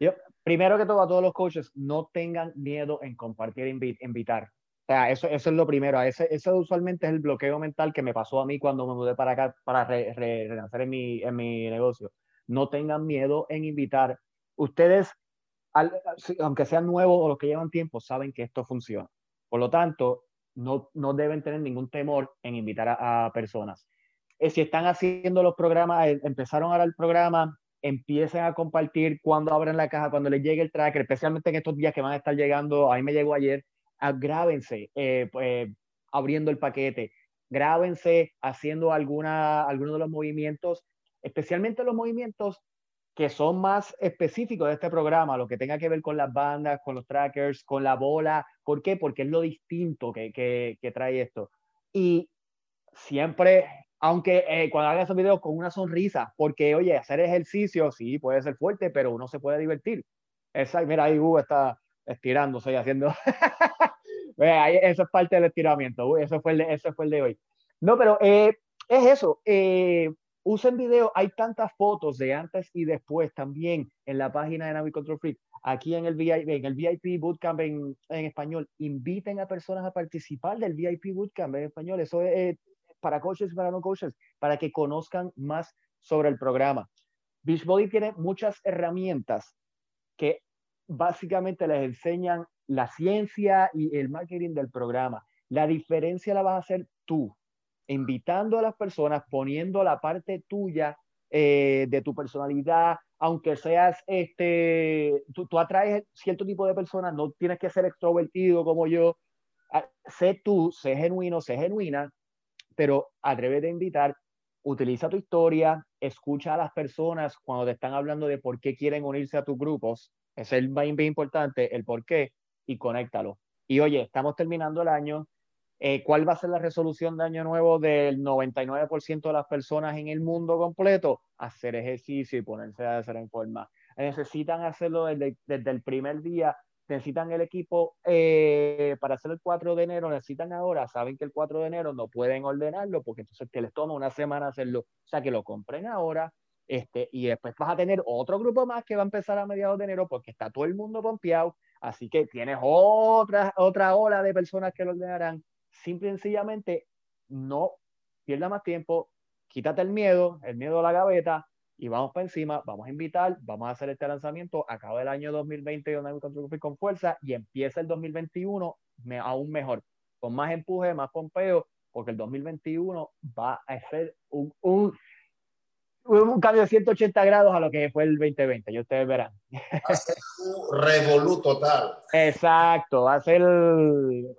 [SPEAKER 4] Yo, primero que todo, a todos los coaches, no tengan miedo en compartir, e invitar. O sea, eso, es lo primero. Ese, eso usualmente es el bloqueo mental que me pasó a mí cuando me mudé para acá para renacer en, mi, en mi negocio. No tengan miedo en invitar. Ustedes, aunque sean nuevos o los que llevan tiempo, saben que esto funciona. Por lo tanto, no, no deben tener ningún temor en invitar a, personas. Eh, si están haciendo los programas, eh, empezaron ahora el programa, empiecen a compartir cuando abran la caja, cuando les llegue el tracker, especialmente en estos días que van a estar llegando, a mí me llegó ayer, grábense eh, pues, abriendo el paquete, grábense haciendo alguna, alguno de los movimientos, especialmente los movimientos que son más específicos de este programa, lo que tenga que ver con las bandas, con los trackers, con la bola. ¿Por qué? Porque es lo distinto que, que, trae esto. Y siempre, aunque eh, cuando haga esos videos con una sonrisa, porque oye, hacer ejercicio sí puede ser fuerte, pero uno se puede divertir. Esa, mira, ahí Hugo está estirándose y haciendo. <laughs> eso es parte del estiramiento. Eso fue el de, eso fue el de hoy. No, pero eh, es eso. Eh, Usen video, hay tantas fotos de antes y después también en la página de Navi Control Freak, aquí en el VIP, en el VIP Bootcamp en, en español. Inviten a personas a participar del VIP Bootcamp en español. Eso es para coaches y para no coaches, para que conozcan más sobre el programa. Beachbody tiene muchas herramientas que básicamente les enseñan la ciencia y el marketing del programa. La diferencia la vas a hacer tú invitando a las personas, poniendo la parte tuya eh, de tu personalidad, aunque seas, este, tú, atraes cierto tipo de personas, no tienes que ser extrovertido como yo, ah, sé tú, sé genuino, sé genuina, pero atrévete a invitar, utiliza tu historia, escucha a las personas cuando te están hablando de por qué quieren unirse a tus grupos, es el más importante, el por qué, y conéctalo. Y oye, estamos terminando el año, eh, ¿Cuál va a ser la resolución de año nuevo del 99% de las personas en el mundo completo? Hacer ejercicio y ponerse a hacer en forma. Necesitan hacerlo desde, el primer día, necesitan el equipo eh, para hacer el 4 de enero, necesitan ahora, saben que el 4 de enero no pueden ordenarlo porque entonces te les toma una semana hacerlo, o sea que lo compren ahora, este, y después vas a tener otro grupo más que va a empezar a mediados de enero porque está todo el mundo pompeado, así que tienes otra, otra ola de personas que lo ordenarán. Simple y sencillamente no pierda más tiempo, quítate el miedo, el miedo a la gaveta y vamos para encima, vamos a invitar, vamos a hacer este lanzamiento, acaba el año 2020 con fuerza y empieza el 2021 aún mejor, con más empuje, más pompeo, porque el 2021 va a ser un un cambio de 180 grados a lo que fue el 2020, y ustedes verán.
[SPEAKER 1] Ser un revolú total.
[SPEAKER 4] Exacto, ser un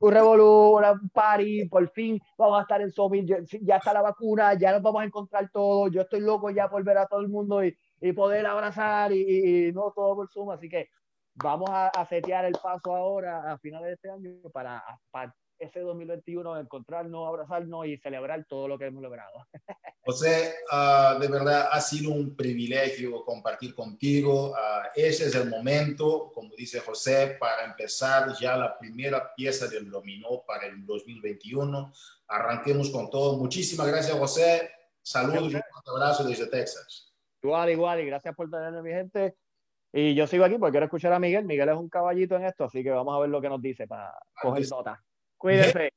[SPEAKER 4] revolú, un party, por fin vamos a estar en Zombie, ya, está la vacuna, ya nos vamos a encontrar todos, yo estoy loco ya por ver a todo el mundo y, y poder abrazar y, no todo por Zoom, así que vamos a, a, setear el paso ahora a finales de este año para, para ese 2021 encontrarnos, abrazarnos y celebrar todo lo que hemos logrado. <laughs>
[SPEAKER 1] José, uh, de verdad ha sido un privilegio compartir contigo. Uh, ese es el momento, como dice José, para empezar ya la primera pieza del dominó para el 2021. Arranquemos con todo. Muchísimas gracias, José. Saludos y un abrazo desde Texas.
[SPEAKER 4] Igual, igual, y gracias por tenerme, mi gente. Y yo sigo aquí porque quiero escuchar a Miguel. Miguel es un caballito en esto, así que vamos a ver lo que nos dice para coger nota. Cuídense.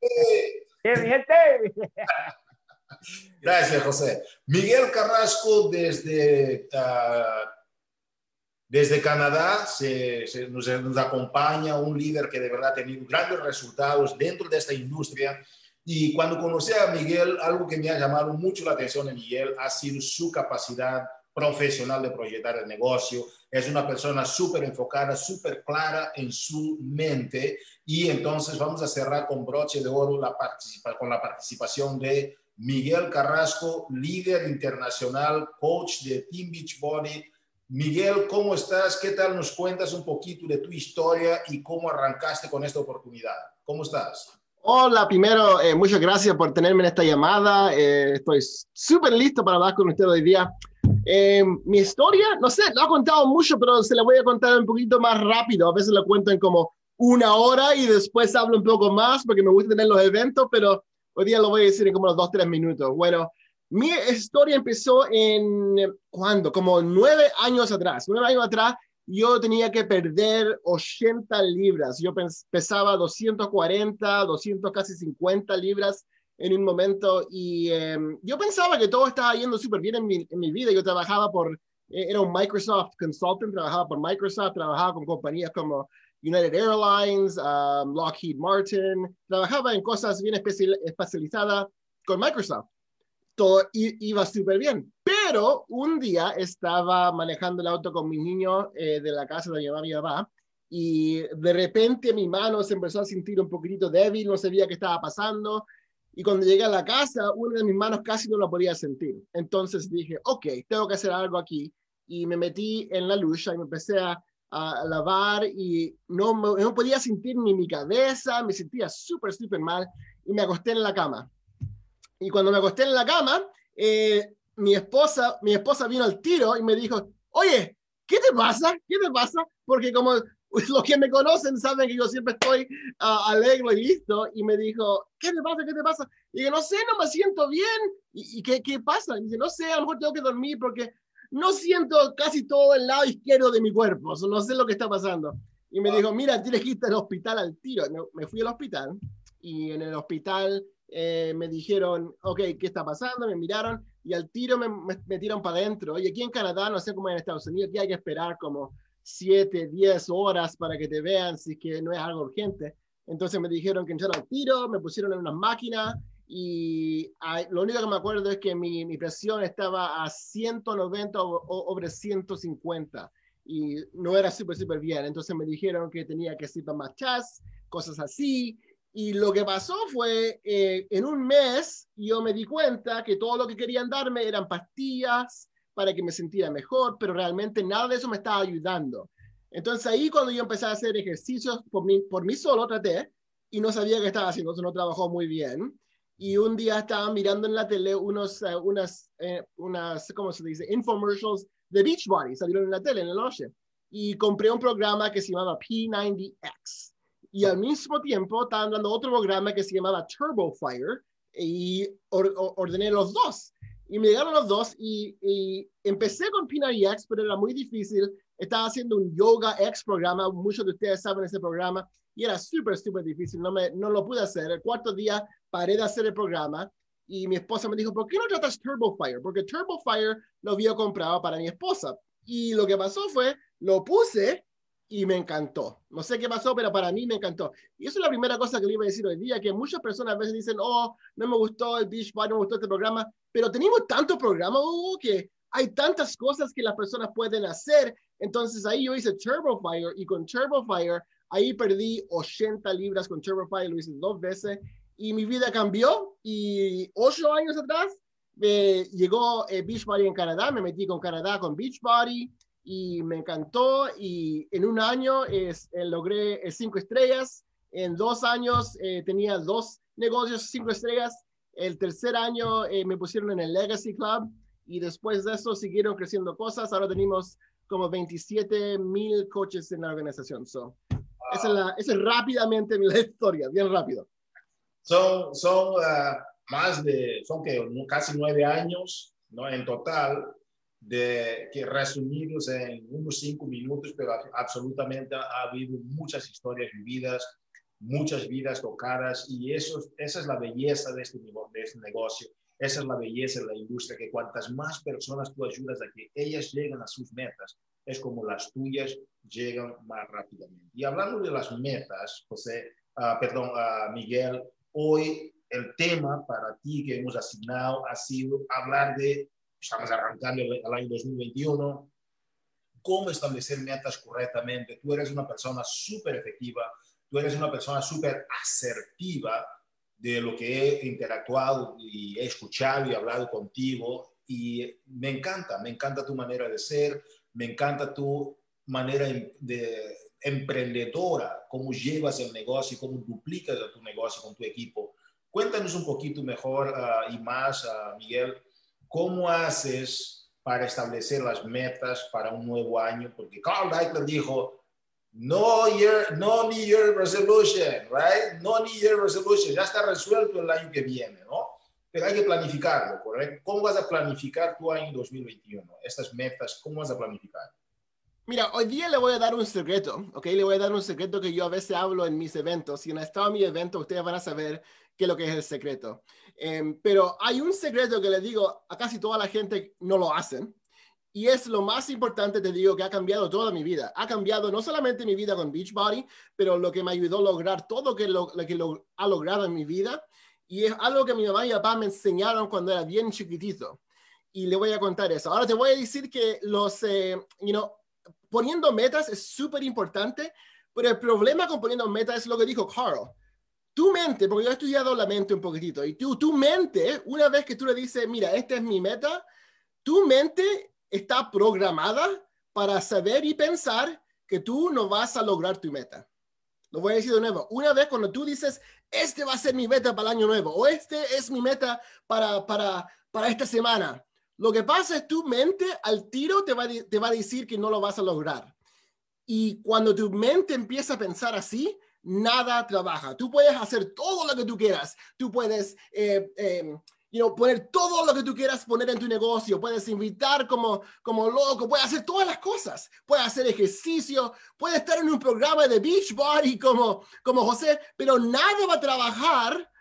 [SPEAKER 4] Bien, gente. <laughs>
[SPEAKER 1] Gracias, José. Miguel Carrasco desde, uh, desde Canadá se, se nos, nos, acompaña, un líder que de verdad ha tenido grandes resultados dentro de esta industria. Y cuando conocí a Miguel, algo que me ha llamado mucho la atención de Miguel ha sido su capacidad profesional de proyectar el negocio. Es una persona súper enfocada, súper clara en su mente. Y entonces vamos a cerrar con broche de oro la con la participación de Miguel Carrasco, líder internacional, coach de Team Beachbody. Miguel, ¿cómo estás? ¿Qué tal? Nos cuentas un poquito de tu historia y cómo arrancaste con esta oportunidad. ¿Cómo estás?
[SPEAKER 5] Hola, primero, eh, muchas gracias por tenerme en esta llamada. Eh, estoy súper listo para hablar con usted hoy día. Eh, mi historia, no sé, lo he contado mucho, pero se la voy a contar un poquito más rápido. A veces lo cuento en como una hora y después hablo un poco más porque me gusta tener los eventos, pero Hoy día lo voy a decir en como los dos, tres minutos. Bueno, mi historia empezó en, ¿cuándo? Como nueve años atrás. Nueve años atrás yo tenía que perder 80 libras. Yo pesaba 240, 200, casi 50 libras en un momento y eh, yo pensaba que todo estaba yendo súper bien en mi, en mi, vida. Yo trabajaba por, eh, era un Microsoft consultant, trabajaba por Microsoft, trabajaba con compañías como United Airlines, um, Lockheed Martin, trabajaba en cosas bien especializadas con Microsoft. Todo iba súper bien. Pero un día estaba manejando el auto con mi niño eh, de la casa de mi mamá y mi papá y de repente mi mano se empezó a sentir un poquito débil, no sabía qué estaba pasando. Y cuando llegué a la casa, una de mis manos casi no la podía sentir. Entonces dije, ok, tengo que hacer algo aquí. Y me metí en la lucha y me empecé a a lavar y no, no podía sentir ni mi cabeza, me sentía súper, súper mal y me acosté en la cama. Y cuando me acosté en la cama, eh, mi, esposa, mi esposa vino al tiro y me dijo, oye, ¿qué te pasa? ¿Qué te pasa? Porque como <laughs> los que me conocen saben que yo siempre estoy uh, alegre y listo. Y me dijo, ¿qué te pasa? ¿Qué te pasa? Y dije, no sé, no me siento bien. ¿Y, y qué, qué pasa? Y dice, no sé, a lo mejor tengo que dormir porque no siento casi todo el lado izquierdo de mi cuerpo, no sé lo que está pasando. Y me dijo, mira, tienes que irte al hospital al tiro. Me fui al hospital y en el hospital eh, me dijeron, ok, ¿qué está pasando? Me miraron y al tiro me, metieron para adentro. Oye, aquí en Canadá, no sé cómo en Estados Unidos, aquí hay que esperar como 7, 10 horas para que te vean si es que no es algo urgente. Entonces me dijeron que entraron al tiro, me pusieron en unas máquinas y lo único que me acuerdo es que mi, mi presión estaba a 190 sobre 150 y no era súper, súper bien. Entonces me dijeron que tenía que ir para más chas, cosas así. Y lo que pasó fue, eh, en un mes yo me di cuenta que todo lo que querían darme eran pastillas para que me sintiera mejor, pero realmente nada de eso me estaba ayudando. Entonces ahí cuando yo empecé a hacer ejercicios por mí, por mí solo, traté, y no sabía qué estaba haciendo, eso no trabajó muy bien y un día estaba mirando en la tele unos, uh, unas, eh, unas, ¿cómo se dice? Infomercials de Beachbody, salieron en la tele en la noche. Y compré un programa que se llamaba P90X. Y al mismo tiempo estaban dando otro programa que se llamaba Turbo Fire y or, or, ordené los dos. Y me llegaron los dos y, y empecé con P90X, pero era muy difícil. Estaba haciendo un Yoga X programa, muchos de ustedes saben ese programa, y era súper, súper difícil. No, me, no lo pude hacer. El cuarto día paré de hacer el programa y mi esposa me dijo, ¿por qué no tratas Turbo Fire? Porque Turbo Fire lo había comprado para mi esposa. Y lo que pasó fue, lo puse y me encantó. No sé qué pasó, pero para mí me encantó. Y eso es la primera cosa que le iba a decir hoy día, que muchas personas a veces dicen, oh, no me gustó el Beach Body, no me gustó este programa, pero tenemos tanto programa, Hugo, que hay tantas cosas que las personas pueden hacer. Entonces ahí yo hice Turbo Fire y con Turbo Fire, ahí perdí 80 libras con Turbo Fire, lo hice dos veces y mi vida cambió y ocho años atrás me llegó eh, Beachbody en Canadá, me metí con Canadá con Beachbody y me encantó y en un año es, eh, logré eh, cinco estrellas, en dos años eh, tenía dos negocios cinco estrellas, el tercer año me pusieron en el Legacy Club y después de eso siguieron creciendo cosas, ahora tenemos como 27 mil coches en la organización. So, esa, es la, esa es rápidamente la <laughs> historia, bien rápido.
[SPEAKER 1] Son, son uh, más de, son que casi nueve años ¿no? en total de que resumidos en unos cinco minutos, pero absolutamente ha habido muchas historias vividas, muchas vidas tocadas y eso, esa es la belleza de este, de este negocio, esa es la belleza de la industria, que cuantas más personas tú ayudas a que ellas lleguen a sus metas, es como las tuyas llegan más rápidamente. Y hablando de las metas, José, uh, perdón, uh, Miguel, hoy el tema para ti que hemos asignado ha sido hablar de estamos arrancando el, el, año 2021, cómo establecer metas correctamente. Tú eres una persona súper efectiva, tú eres una persona súper asertiva de lo que he interactuado y he escuchado y hablado contigo y me encanta, me encanta tu manera de ser, me encanta tu manera de emprendedora, cómo llevas el negocio y cómo duplicas tu negocio con tu equipo. Cuéntanos un poquito mejor uh, y más, uh, Miguel, ¿Cómo haces para establecer las metas para un nuevo año? Porque Carl Deichler dijo, no, year, no New Year resolution, right? No New Year resolution, ya está resuelto el año que viene, ¿no? Pero hay que planificarlo, ¿correcto? ¿Cómo vas a planificar tu año 2021? Estas metas, ¿cómo vas a planificar?
[SPEAKER 5] Mira, hoy día le voy a dar un secreto, ¿ok? Le voy a dar un secreto que yo a veces hablo en mis eventos. Si no estado en mi evento, ustedes van a saber qué es lo que es el secreto. Em, pero hay un secreto que le digo a casi toda la gente no lo hacen. Y es lo más importante, te digo, que ha cambiado toda mi vida. Ha cambiado no solamente mi vida con Beachbody, pero lo que me ayudó a lograr todo que lo, lo que lo ha logrado en mi vida. Y es algo que mi mamá y papá me enseñaron cuando era bien chiquitito. Y le voy a contar eso. Ahora te voy a decir que los, eh, you know, poniendo metas es súper importante, pero el problema con poniendo metas es lo que dijo Carl tu mente, porque yo he estudiado la mente un poquitito, y tu, tu mente, una vez que tú le dices, mira, esta es mi meta, tu mente está programada para saber y pensar que tú no vas a lograr tu meta. Lo voy a decir de nuevo. Una vez cuando tú dices, este va a ser mi meta para el año nuevo, o este es mi meta para, para, para esta semana, lo que pasa es tu mente al tiro te va, te va a decir que no lo vas a lograr. Y cuando tu mente empieza a pensar así, nada trabaja. Tú puedes hacer todo lo que tú quieras. Tú puedes eh, eh, poner todo lo que tú quieras poner en tu negocio. Puedes invitar como, como loco. Puedes hacer todas las cosas. Puedes hacer ejercicio. Puedes estar en un programa de beach body como, como José. Pero nada va a trabajar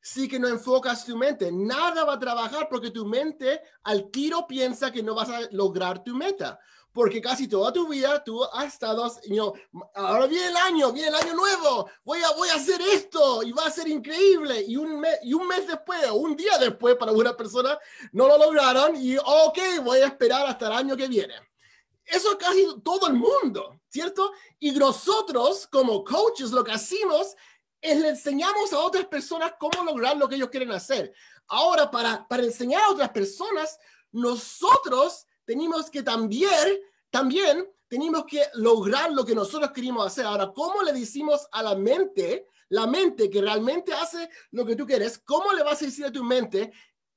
[SPEAKER 5] si que no enfocas tu mente. Nada va a trabajar porque tu mente al tiro piensa que no vas a lograr tu meta porque casi toda tu vida tú has estado, you ahora viene el año, viene el año nuevo, voy a, voy a hacer esto y va a ser increíble. Y un, mes, y un mes después, o un día después para una persona, no lo lograron y, ok, voy a esperar hasta el año que viene. Eso es casi todo el mundo, ¿cierto? Y nosotros, como coaches, lo que hacemos es le enseñamos a otras personas cómo lograr lo que ellos quieren hacer. Ahora, para, para enseñar a otras personas, nosotros tenemos que también, también tenemos que lograr lo que nosotros queremos hacer. Ahora, ¿cómo le decimos a la mente, la mente que realmente hace lo que tú quieres, cómo le vas a decir a tu mente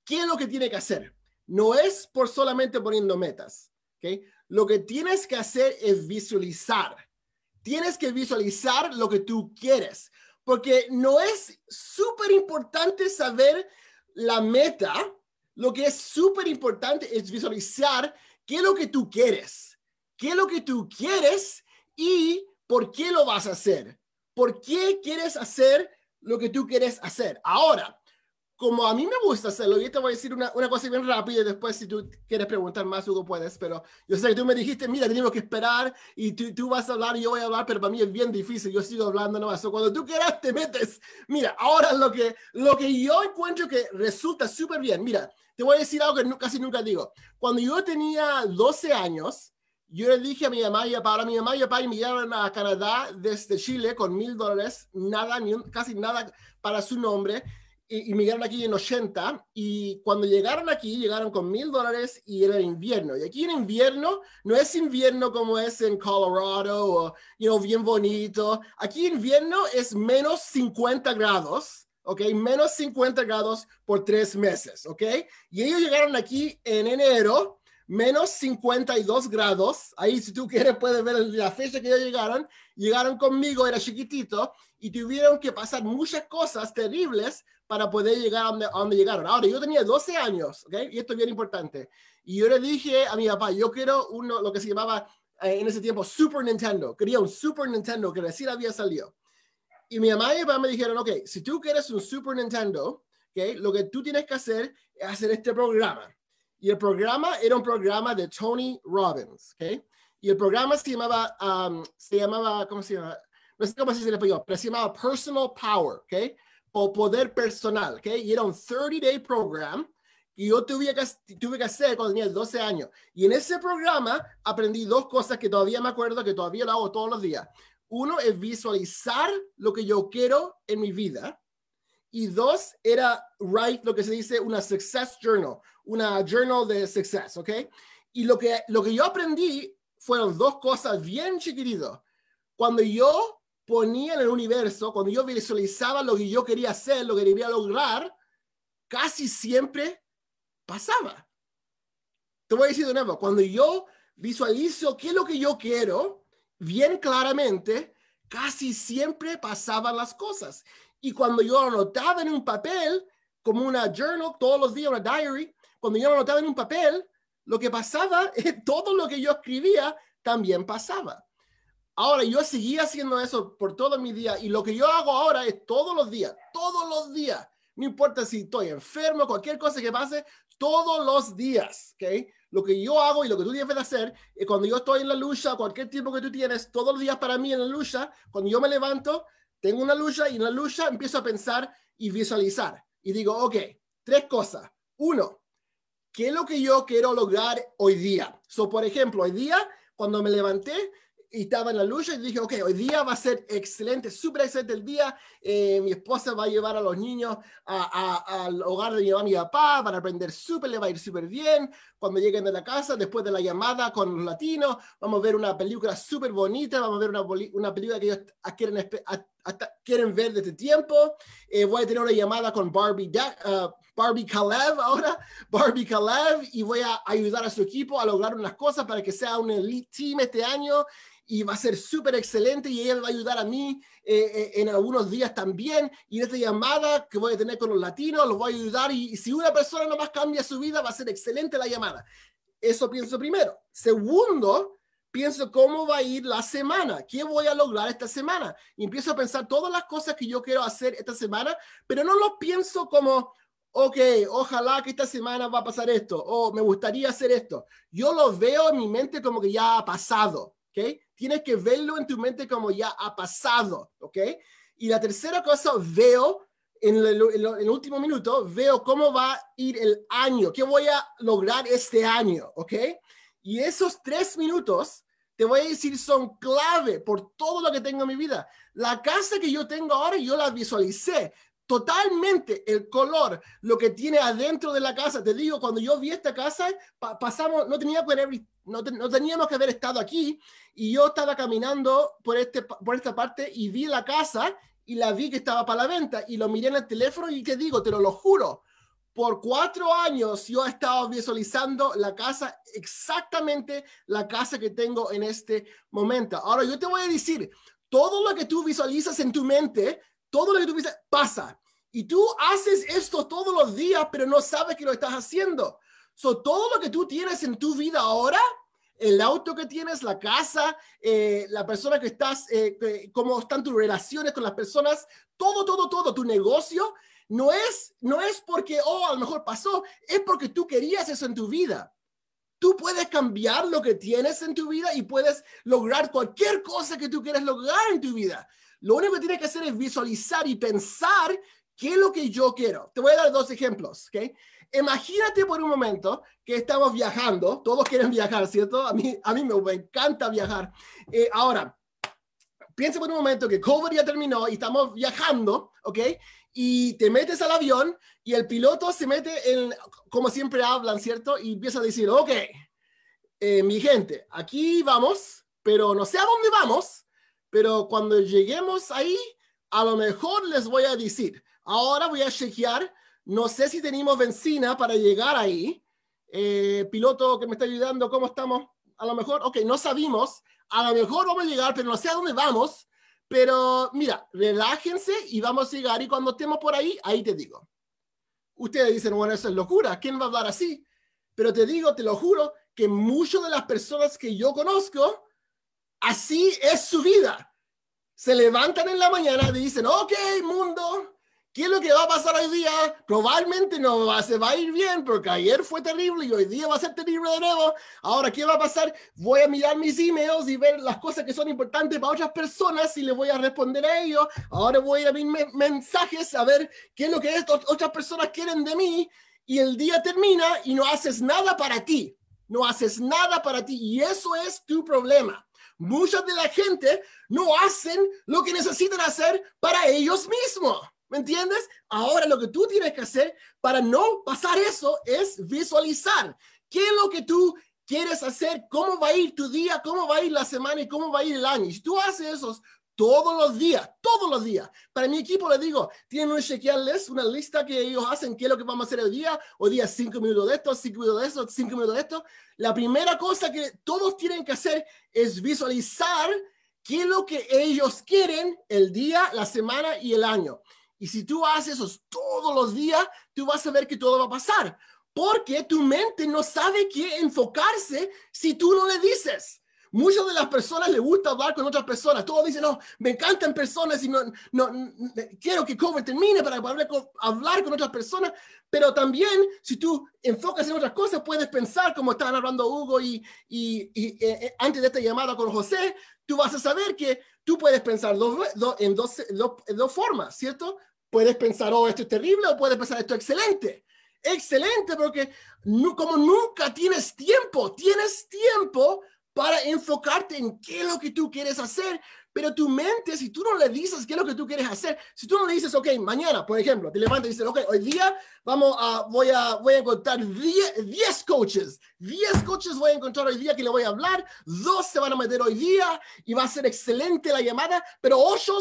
[SPEAKER 5] qué es lo que tiene que hacer? No es por solamente poniendo metas. ¿okay? Lo que tienes que hacer es visualizar. Tienes que visualizar lo que tú quieres, porque no es súper importante saber la meta, lo que es súper importante es visualizar qué es lo que tú quieres, qué es lo que tú quieres y por qué lo vas a hacer. ¿Por qué quieres hacer lo que tú quieres hacer? Ahora, como a mí me gusta hacerlo, yo te voy a decir una, una, cosa bien rápida y después si tú quieres preguntar más, Hugo, puedes, pero yo sé que tú me dijiste, mira, tenemos que esperar y tú, tú vas a hablar y yo voy a hablar, pero para mí es bien difícil, yo sigo hablando nomás. O cuando tú quieras, te metes. Mira, ahora lo que, lo que yo encuentro que resulta súper bien, mira, te voy a decir algo que casi nunca digo. Cuando yo tenía 12 años, yo le dije a mi mamá y a papá, mi mamá y papá enviaron a Canadá desde Chile con mil dólares, nada, ni casi nada para su nombre. inmigraron aquí en 80 y cuando llegaron aquí llegaron con mil dólares y era invierno. Y aquí en invierno no es invierno como es en Colorado o, you know, bien bonito. Aquí invierno es menos 50 grados, ¿ok? Menos 50 grados por tres meses, ¿ok? Y ellos llegaron aquí en enero menos 52 grados. Ahí, si tú quieres, puedes ver la fecha que ellos llegaron. Llegaron conmigo, era chiquitito, y tuvieron que pasar muchas cosas terribles para poder llegar a donde, llegaron. Ahora, yo tenía 12 años, ¿ok? Y esto es bien importante. Y yo le dije a mi papá, yo quiero uno, lo que se llamaba eh, en ese tiempo Super Nintendo. Quería un Super Nintendo que recién había salido. Y mi mamá y mi papá me dijeron, ok, si tú quieres un Super Nintendo, ¿ok? Lo que tú tienes que hacer es hacer este programa. Y el programa era un programa de Tony Robbins, ¿ok? Y el programa se llamaba, um, se llamaba, ¿cómo se llama? No sé cómo se dice español, pero se llamaba Personal Power, ¿ok? o poder personal, ¿ok? Y era un 30-day program que yo tuve que, tuve que hacer cuando tenía 12 años. Y en ese programa aprendí dos cosas que todavía me acuerdo, que todavía lo hago todos los días. Uno es visualizar lo que yo quiero en mi vida. Y dos, era write lo que se dice una success journal, una journal de success, ¿ok? Y lo que, lo que yo aprendí fueron dos cosas bien chiquititos. Cuando yo ponía en el universo, cuando yo visualizaba lo que yo quería hacer, lo que quería lograr, casi siempre pasaba. Te voy a decir de nuevo, cuando yo visualizo qué es lo que yo quiero, bien claramente, casi siempre pasaban las cosas. Y cuando yo anotaba en un papel, como una journal, todos los días, una diary, cuando yo anotaba en un papel, lo que pasaba, <laughs> todo lo que yo escribía también pasaba. Ahora, yo seguía haciendo eso por todo mi día y lo que yo hago ahora es todos los días, todos los días. No importa si estoy enfermo, cualquier cosa que pase, todos los días, ¿ok? Lo que yo hago y lo que tú debes de hacer, es cuando yo estoy en la lucha, cualquier tiempo que tú tienes, todos los días para mí en la lucha, cuando yo me levanto, tengo una lucha y en la lucha empiezo a pensar y visualizar. Y digo, ok, tres cosas. Uno, ¿qué es lo que yo quiero lograr hoy día? So, por ejemplo, hoy día, cuando me levanté, y estaba en la lucha y dije, ok, hoy día va a ser excelente, súper excelente el día. Eh, mi esposa va a llevar a los niños al hogar de mi mamá y mi papá para aprender súper, le va a ir súper bien. Cuando lleguen de la casa, después de la llamada con los latinos, vamos a ver una película súper bonita, vamos a ver una, una película que ellos quieren, quieren ver desde tiempo. Eh, voy a tener una llamada con Barbie, uh, Barbie Kalev ahora, <laughs> Barbie Kalev, y voy a ayudar a su equipo a lograr unas cosas para que sea un elite team este año y va a ser súper excelente y ella va a ayudar a mí eh, eh, en algunos días también. Y en esta llamada que voy a tener con los latinos, los voy a ayudar y, si una persona nomás cambia su vida, va a ser excelente la llamada. Eso pienso primero. Segundo, pienso cómo va a ir la semana, qué voy a lograr esta semana. Y empiezo a pensar todas las cosas que yo quiero hacer esta semana, pero no lo pienso como, ok, ojalá que esta semana va a pasar esto, o me gustaría hacer esto. Yo lo veo en mi mente como que ya ha pasado, ¿ok? tienes que verlo en tu mente como ya ha pasado, ¿ok? Y la tercera cosa, veo en el, último minuto, veo cómo va a ir el año, qué voy a lograr este año, ¿ok? Y esos tres minutos, te voy a decir, son clave por todo lo que tengo en mi vida. La casa que yo tengo ahora, yo la visualicé totalmente el color, lo que tiene adentro de la casa. Te digo, cuando yo vi esta casa, pasamos, no tenía que haber no, teníamos que haber estado aquí y yo estaba caminando por, este, por esta parte y vi la casa y la vi que estaba para la venta y lo miré en el teléfono y te digo, te lo, lo juro, por cuatro años yo he estado visualizando la casa, exactamente la casa que tengo en este momento. Ahora yo te voy a decir, todo lo que tú visualizas en tu mente, todo lo que tú visualizas pasa. Y tú haces esto todos los días, pero no sabes que lo estás haciendo. Todo lo que tú tienes en tu vida ahora, el auto que tienes, la casa, eh, la persona que estás, eh, cómo están tus relaciones con las personas, todo, todo, todo, tu negocio, no es, no es porque, oh, a lo mejor pasó, es porque tú querías eso en tu vida. Tú puedes cambiar lo que tienes en tu vida y puedes lograr cualquier cosa que tú quieras lograr en tu vida. Lo único que tienes que hacer es visualizar y pensar qué es lo que yo quiero. Te voy a dar dos ejemplos, ¿ok? Imagínate por un momento que estamos viajando, todos quieren viajar, ¿cierto? A mí, a mí me encanta viajar. Eh, ahora, piensa por un momento que COVID ya terminó y estamos viajando, ¿ok? y te metes al avión y el piloto se mete en, como siempre hablan, ¿cierto? Y empieza a decir, ok, eh, mi gente, aquí vamos, pero no sé a dónde vamos, pero cuando lleguemos ahí, a lo mejor les voy a decir, ahora voy a chequear, no sé si tenemos benzina para llegar ahí. Eh, piloto que me está ayudando, ¿cómo estamos? A lo mejor, ok, no sabemos, a lo mejor vamos a llegar, pero no sé a dónde vamos. Pero mira, relájense y vamos a llegar y cuando estemos por ahí, ahí te digo. Ustedes dicen, bueno, eso es locura, ¿quién va a hablar así? Pero te digo, te lo juro, que muchas de las personas que yo conozco, así es su vida. Se levantan en la mañana y dicen, ok, mundo, ¿Qué es lo que va a pasar hoy día? Probablemente no va, se va a ir bien porque ayer fue terrible y hoy día va a ser terrible de nuevo. Ahora, ¿qué va a pasar? Voy a mirar mis emails y ver las cosas que son importantes para otras personas y le voy a responder a ellos. Ahora voy a ir a mis mensajes a ver qué es lo que otras personas quieren de mí. Y el día termina y no haces nada para ti. No haces nada para ti. Y eso es tu problema. Mucha de la gente no hacen lo que necesitan hacer para ellos mismos. ¿Me entiendes? Ahora lo que tú tienes que hacer para no pasar eso es visualizar qué es lo que tú quieres hacer, cómo va a ir tu día, cómo va a ir la semana y cómo va a ir el año. Y si tú haces eso todos los días, todos los días. Para mi equipo les digo, tienen un checklist, una lista que ellos hacen, qué es lo que vamos a hacer hoy día. Hoy día cinco minutos de esto, cinco minutos de esto, cinco minutos de esto. La primera cosa que todos tienen que hacer es visualizar qué es lo que ellos quieren el día, la semana y el año. Y si tú haces eso todos los días, tú vas a ver que todo va a pasar. Porque tu mente no sabe qué enfocarse si tú no le dices. Muchas de las personas les gusta hablar con otras personas. Todos dicen, no, me encantan personas y no, no, quiero que COVID termine para poder hablar con otras personas. Pero también, si tú enfocas en otras cosas, puedes pensar, como estaban hablando Hugo y, y, eh, eh, antes de esta llamada con José, tú vas a saber que tú puedes pensar en, dos, en dos formas, ¿cierto? Puedes pensar, oh, esto es terrible, o puedes pensar, esto es excelente. Excelente, porque como nunca tienes tiempo, tienes tiempo para enfocarte en qué es lo que tú quieres hacer, pero tu mente, si tú no le dices qué es lo que tú quieres hacer, si tú no le dices, ok, mañana, por ejemplo, te levantas y dices, ok, hoy día vamos a, voy a, voy a encontrar 10 coaches, 10 coaches voy a encontrar hoy día que le voy a hablar, dos se van a meter hoy día y va a ser excelente la llamada, pero ocho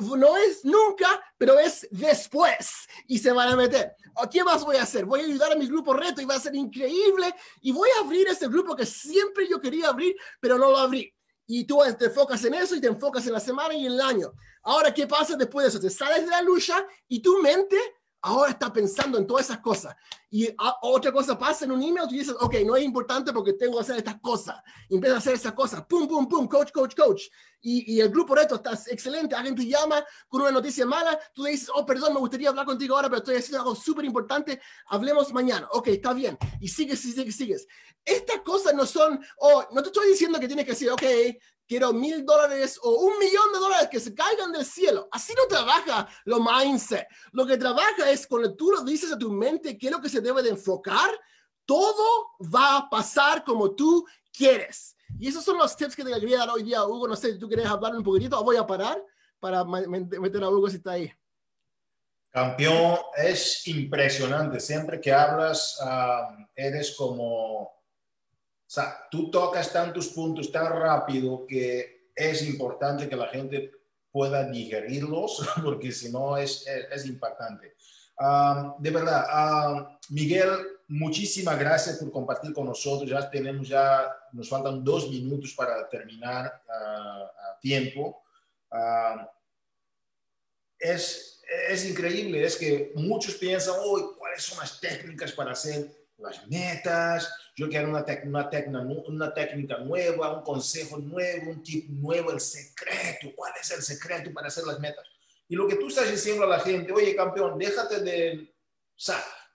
[SPEAKER 5] no es nunca, pero es después y se van a meter. ¿Qué más voy a hacer? Voy a ayudar a mi grupo reto y va a ser increíble y voy a abrir ese grupo que siempre yo quería abrir, pero no lo abrí y tú te enfocas en eso y te enfocas en la semana y en el año. Ahora, ¿qué pasa después de eso? Te sales de la lucha y tu mente ahora está pensando en todas esas cosas. Y otra cosa pasa en un email, tú dices, ok, no es importante porque tengo que hacer estas cosas. Y empiezas a hacer esas cosas, pum, pum, pum, coach, coach, coach. Y, y el grupo reto está excelente, alguien te llama con una noticia mala, tú le dices, oh, perdón, me gustaría hablar contigo ahora, pero estoy haciendo algo súper importante, hablemos mañana. Ok, está bien. Y sigues, sigues, sigues. Estas cosas no son, oh, no te estoy diciendo que tienes que decir, ok, quiero mil dólares o un millón de dólares que se caigan del cielo. Así no trabaja lo mindset. Lo que trabaja es cuando tú lo dices a tu mente qué es lo que se debe de enfocar, todo va a pasar como tú quieres. Y esos son los tips que te quería dar hoy día, Hugo. No sé si tú quieres hablar un poquitito voy a parar para meter a Hugo si está ahí.
[SPEAKER 1] Campeón, es impresionante. Siempre que hablas, ah, eres como sea, tú tocas tantos puntos tan rápido que es importante que la gente pueda digerirlos, <laughs> porque si no es, es, impactante. de verdad, Miguel, muchísimas gracias por compartir con nosotros. Ya tenemos, ya nos faltan dos minutos para terminar a tiempo. es, es increíble, es que muchos piensan, hoy ¿cuáles son las técnicas para hacer las metas, yo quiero una, una, técnica, una técnica nueva, un consejo nuevo, un tip nuevo, el secreto, ¿cuál es el secreto para hacer las metas? Y lo que tú estás diciendo a la gente, oye campeón, déjate de,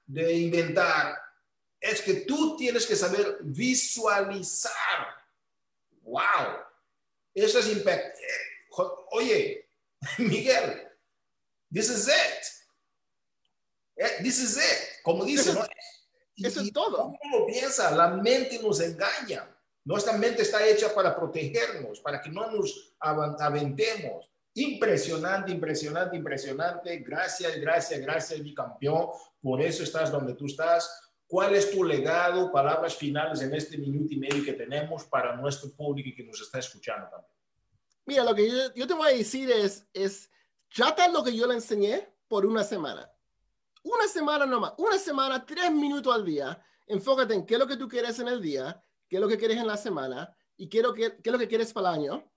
[SPEAKER 1] de inventar, es que tú tienes que saber visualizar. ¡Wow! Eso es impacto. Oye, <laughs> Miguel, this is it. Eh, this is it. Como dice, ¿no?
[SPEAKER 5] Eso es todo.
[SPEAKER 1] ¿Cómo lo piensa? La mente nos engaña. Nuestra mente está hecha para protegernos, para que no nos aventemos. Impresionante, impresionante, impresionante. Gracias, gracias, gracias, mi campeón. Por eso estás donde tú estás. ¿Cuál es tu legado, palabras finales en este minuto y medio que tenemos para nuestro público que nos está escuchando también?
[SPEAKER 5] Mira, lo que yo, te voy a decir es, es, trata lo que yo le enseñé por una semana. Una semana nomás, una semana, tres minutos al día. Enfócate en qué es lo que tú quieres en el día, qué es lo que quieres en la semana y qué es lo que, qué es lo que quieres para el año.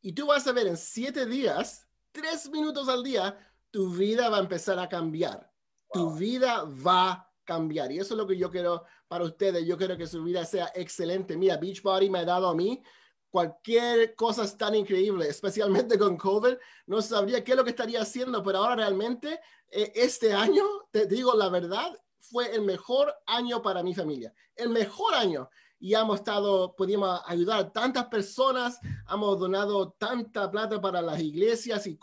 [SPEAKER 5] Y tú vas a ver en siete días, tres minutos al día, tu vida va a empezar a cambiar. Tu vida va a cambiar. Y eso es lo que yo quiero para ustedes. Yo quiero que su vida sea excelente. Mira, Beachbody me ha dado a mí cualquier cosa es tan increíble, especialmente con COVID, no sabría qué es lo que estaría haciendo, pero ahora realmente eh, este año, te digo la verdad, fue el mejor año para mi familia, el mejor año. Y hemos estado, pudimos ayudar a tantas personas, hemos donado tanta plata para las iglesias y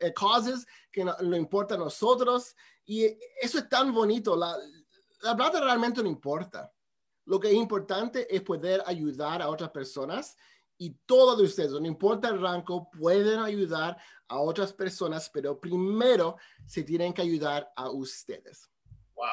[SPEAKER 5] eh, causes que no, no importa a nosotros. Y eso es tan bonito. La, la plata realmente no importa. Lo que es importante es poder ayudar a otras personas y todos de ustedes, no importa el rango, pueden ayudar a otras personas, pero primero se tienen que ayudar a ustedes.
[SPEAKER 1] Wow.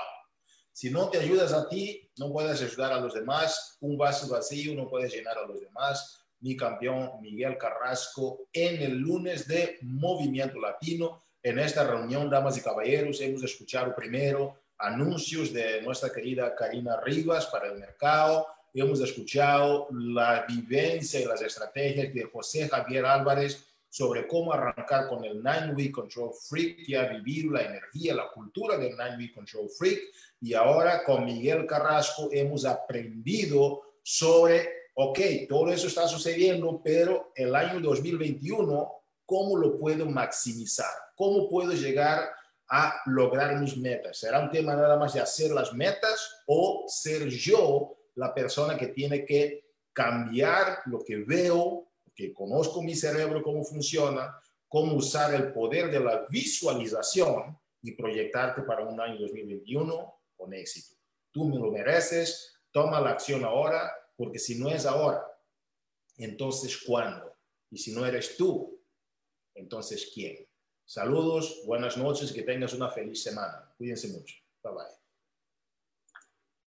[SPEAKER 1] Si no te ayudas a ti, no puedes ayudar a los demás. Un vaso vacío no puedes llenar a los demás. Mi campeón Miguel Carrasco en el lunes de Movimiento Latino. En esta reunión, damas y caballeros, hemos escuchado primero anuncios de nuestra querida Karina Rivas para el mercado hemos escuchado la vivencia y las estrategias de José Javier Álvarez sobre cómo arrancar con el Nine Week Control Freak, ha vivido la energía, la cultura del Nine Week Control Freak. Y ahora con Miguel Carrasco hemos aprendido sobre, ok, todo eso está sucediendo, pero el año 2021, ¿cómo lo puedo maximizar? ¿Cómo puedo llegar a lograr mis metas? ¿Será un tema nada más de hacer las metas o ser yo la persona que tiene que cambiar lo que veo, que conozco mi cerebro, cómo funciona, cómo usar el poder de la visualización y proyectarte para un año 2021 con éxito. Tú me lo mereces, toma la acción ahora, porque si no es ahora, entonces ¿cuándo? Y si no eres tú, entonces ¿quién? Saludos, buenas noches, que tengas una feliz semana. Cuídense mucho. Bye bye.